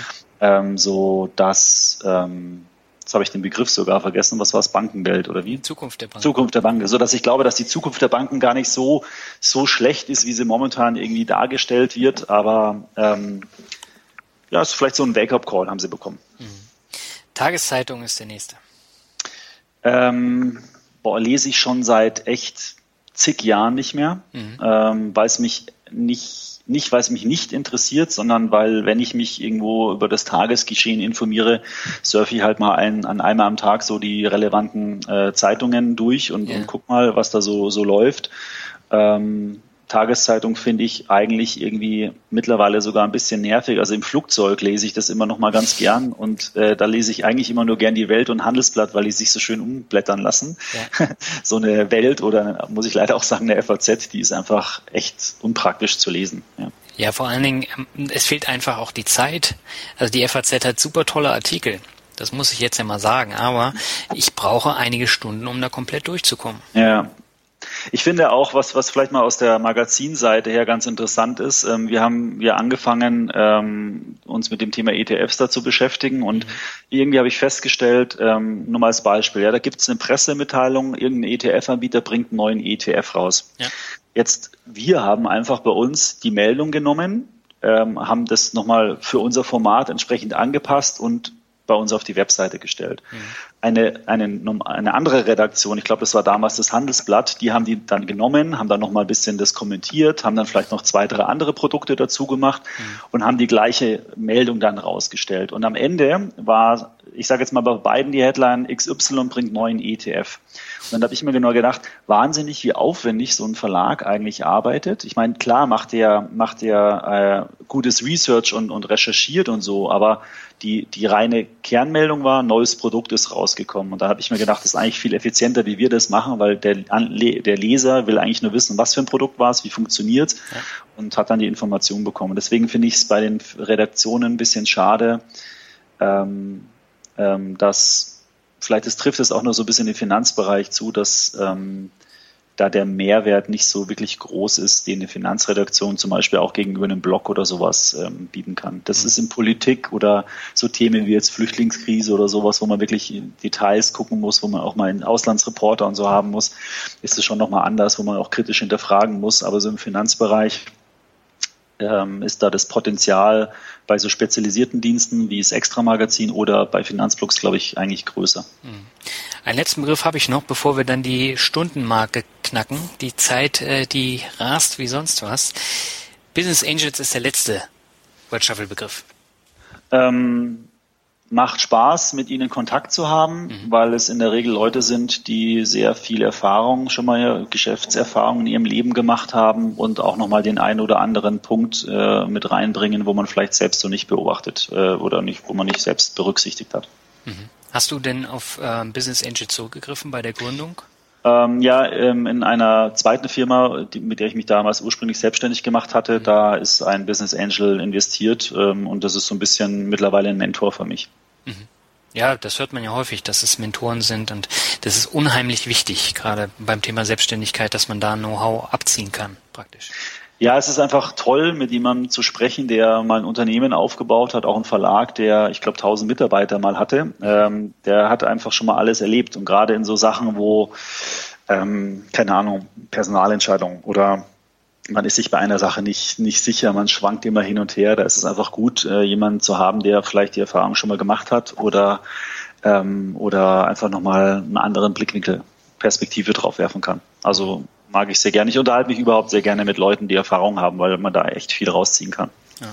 ähm, so dass ähm, Jetzt habe ich den Begriff sogar vergessen. Was war es? Bankengeld oder wie? Zukunft der Banken. Zukunft der Banken. So dass ich glaube, dass die Zukunft der Banken gar nicht so, so schlecht ist, wie sie momentan irgendwie dargestellt wird. Aber ähm, ja, ist vielleicht so ein Wake-up-Call haben sie bekommen. Mhm. Tageszeitung ist der nächste. Ähm, boah, lese ich schon seit echt zig Jahren nicht mehr, mhm. ähm, weil es mich nicht nicht, weil es mich nicht interessiert, sondern weil, wenn ich mich irgendwo über das Tagesgeschehen informiere, surfe ich halt mal ein, an einmal am Tag so die relevanten äh, Zeitungen durch und, yeah. und guck mal, was da so, so läuft. Ähm, Tageszeitung finde ich eigentlich irgendwie mittlerweile sogar ein bisschen nervig. Also im Flugzeug lese ich das immer noch mal ganz gern und äh, da lese ich eigentlich immer nur gern die Welt und Handelsblatt, weil die sich so schön umblättern lassen. Ja. <laughs> so eine Welt oder muss ich leider auch sagen eine FAZ, die ist einfach echt unpraktisch zu lesen. Ja. Ja, vor allen Dingen, ähm, es fehlt einfach auch die Zeit. Also die FAZ hat super tolle Artikel. Das muss ich jetzt ja mal sagen. Aber ich brauche einige Stunden, um da komplett durchzukommen. Ja, ich finde auch, was, was vielleicht mal aus der Magazinseite her ganz interessant ist, ähm, wir haben ja angefangen, ähm, uns mit dem Thema ETFs da zu beschäftigen und mhm. irgendwie habe ich festgestellt, ähm, nur mal als Beispiel, ja, da gibt es eine Pressemitteilung, irgendein ETF-Anbieter bringt einen neuen ETF raus. Ja. Jetzt, wir haben einfach bei uns die Meldung genommen, ähm, haben das nochmal für unser Format entsprechend angepasst und bei uns auf die Webseite gestellt. Mhm. Eine, eine, eine andere Redaktion, ich glaube, das war damals das Handelsblatt, die haben die dann genommen, haben dann nochmal ein bisschen das kommentiert, haben dann vielleicht noch zwei, drei andere Produkte dazu gemacht mhm. und haben die gleiche Meldung dann rausgestellt. Und am Ende war, ich sage jetzt mal bei beiden die Headline, XY bringt neuen ETF. Und dann habe ich mir genau gedacht, wahnsinnig, wie aufwendig so ein Verlag eigentlich arbeitet. Ich meine, klar macht der, macht der äh, gutes Research und, und recherchiert und so, aber die, die reine Kernmeldung war, neues Produkt ist rausgekommen. Und da habe ich mir gedacht, das ist eigentlich viel effizienter, wie wir das machen, weil der, der Leser will eigentlich nur wissen, was für ein Produkt war es, wie funktioniert ja. und hat dann die Information bekommen. Deswegen finde ich es bei den Redaktionen ein bisschen schade, ähm, ähm, dass vielleicht es trifft es auch nur so ein bisschen den Finanzbereich zu, dass ähm, da der Mehrwert nicht so wirklich groß ist, den eine Finanzredaktion zum Beispiel auch gegenüber einem Blog oder sowas ähm, bieten kann. Das mhm. ist in Politik oder so Themen wie jetzt Flüchtlingskrise oder sowas, wo man wirklich in Details gucken muss, wo man auch mal einen Auslandsreporter und so haben muss, ist es schon nochmal anders, wo man auch kritisch hinterfragen muss. Aber so im Finanzbereich ähm, ist da das Potenzial bei so spezialisierten Diensten wie das Extra-Magazin oder bei Finanzblogs, glaube ich, eigentlich größer. Hm. Einen letzten Begriff habe ich noch, bevor wir dann die Stundenmarke knacken. Die Zeit, äh, die rast wie sonst was. Business Angels ist der letzte Word Shuffle Begriff. Ähm, macht Spaß, mit ihnen Kontakt zu haben, mhm. weil es in der Regel Leute sind, die sehr viel Erfahrung, schon mal Geschäftserfahrung in ihrem Leben gemacht haben und auch nochmal den einen oder anderen Punkt äh, mit reinbringen, wo man vielleicht selbst so nicht beobachtet äh, oder nicht, wo man nicht selbst berücksichtigt hat. Mhm. Hast du denn auf äh, Business Angel zurückgegriffen bei der Gründung? Ähm, ja, ähm, in einer zweiten Firma, die, mit der ich mich damals ursprünglich selbstständig gemacht hatte, mhm. da ist ein Business Angel investiert ähm, und das ist so ein bisschen mittlerweile ein Mentor für mich. Mhm. Ja, das hört man ja häufig, dass es Mentoren sind und das ist unheimlich wichtig, gerade beim Thema Selbstständigkeit, dass man da Know-how abziehen kann, praktisch. Ja, es ist einfach toll, mit jemandem zu sprechen, der mal ein Unternehmen aufgebaut hat, auch ein Verlag, der, ich glaube, 1000 Mitarbeiter mal hatte. Ähm, der hat einfach schon mal alles erlebt und gerade in so Sachen, wo, ähm, keine Ahnung, Personalentscheidungen oder man ist sich bei einer Sache nicht, nicht sicher, man schwankt immer hin und her. Da ist es einfach gut, äh, jemanden zu haben, der vielleicht die Erfahrung schon mal gemacht hat oder, ähm, oder einfach nochmal einen anderen Blickwinkel, Perspektive drauf werfen kann. Also mag ich sehr gerne. Ich unterhalte mich überhaupt sehr gerne mit Leuten, die Erfahrung haben, weil man da echt viel rausziehen kann. Ja.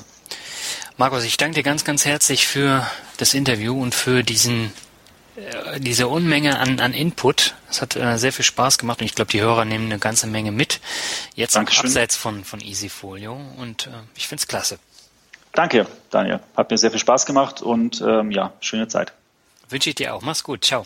Markus, ich danke dir ganz, ganz herzlich für das Interview und für diesen diese Unmenge an, an Input. Es hat äh, sehr viel Spaß gemacht und ich glaube, die Hörer nehmen eine ganze Menge mit. Jetzt Dankeschön. abseits von, von Easyfolio und äh, ich finde es klasse. Danke, Daniel. Hat mir sehr viel Spaß gemacht und ähm, ja, schöne Zeit. Wünsche ich dir auch. Mach's gut. Ciao.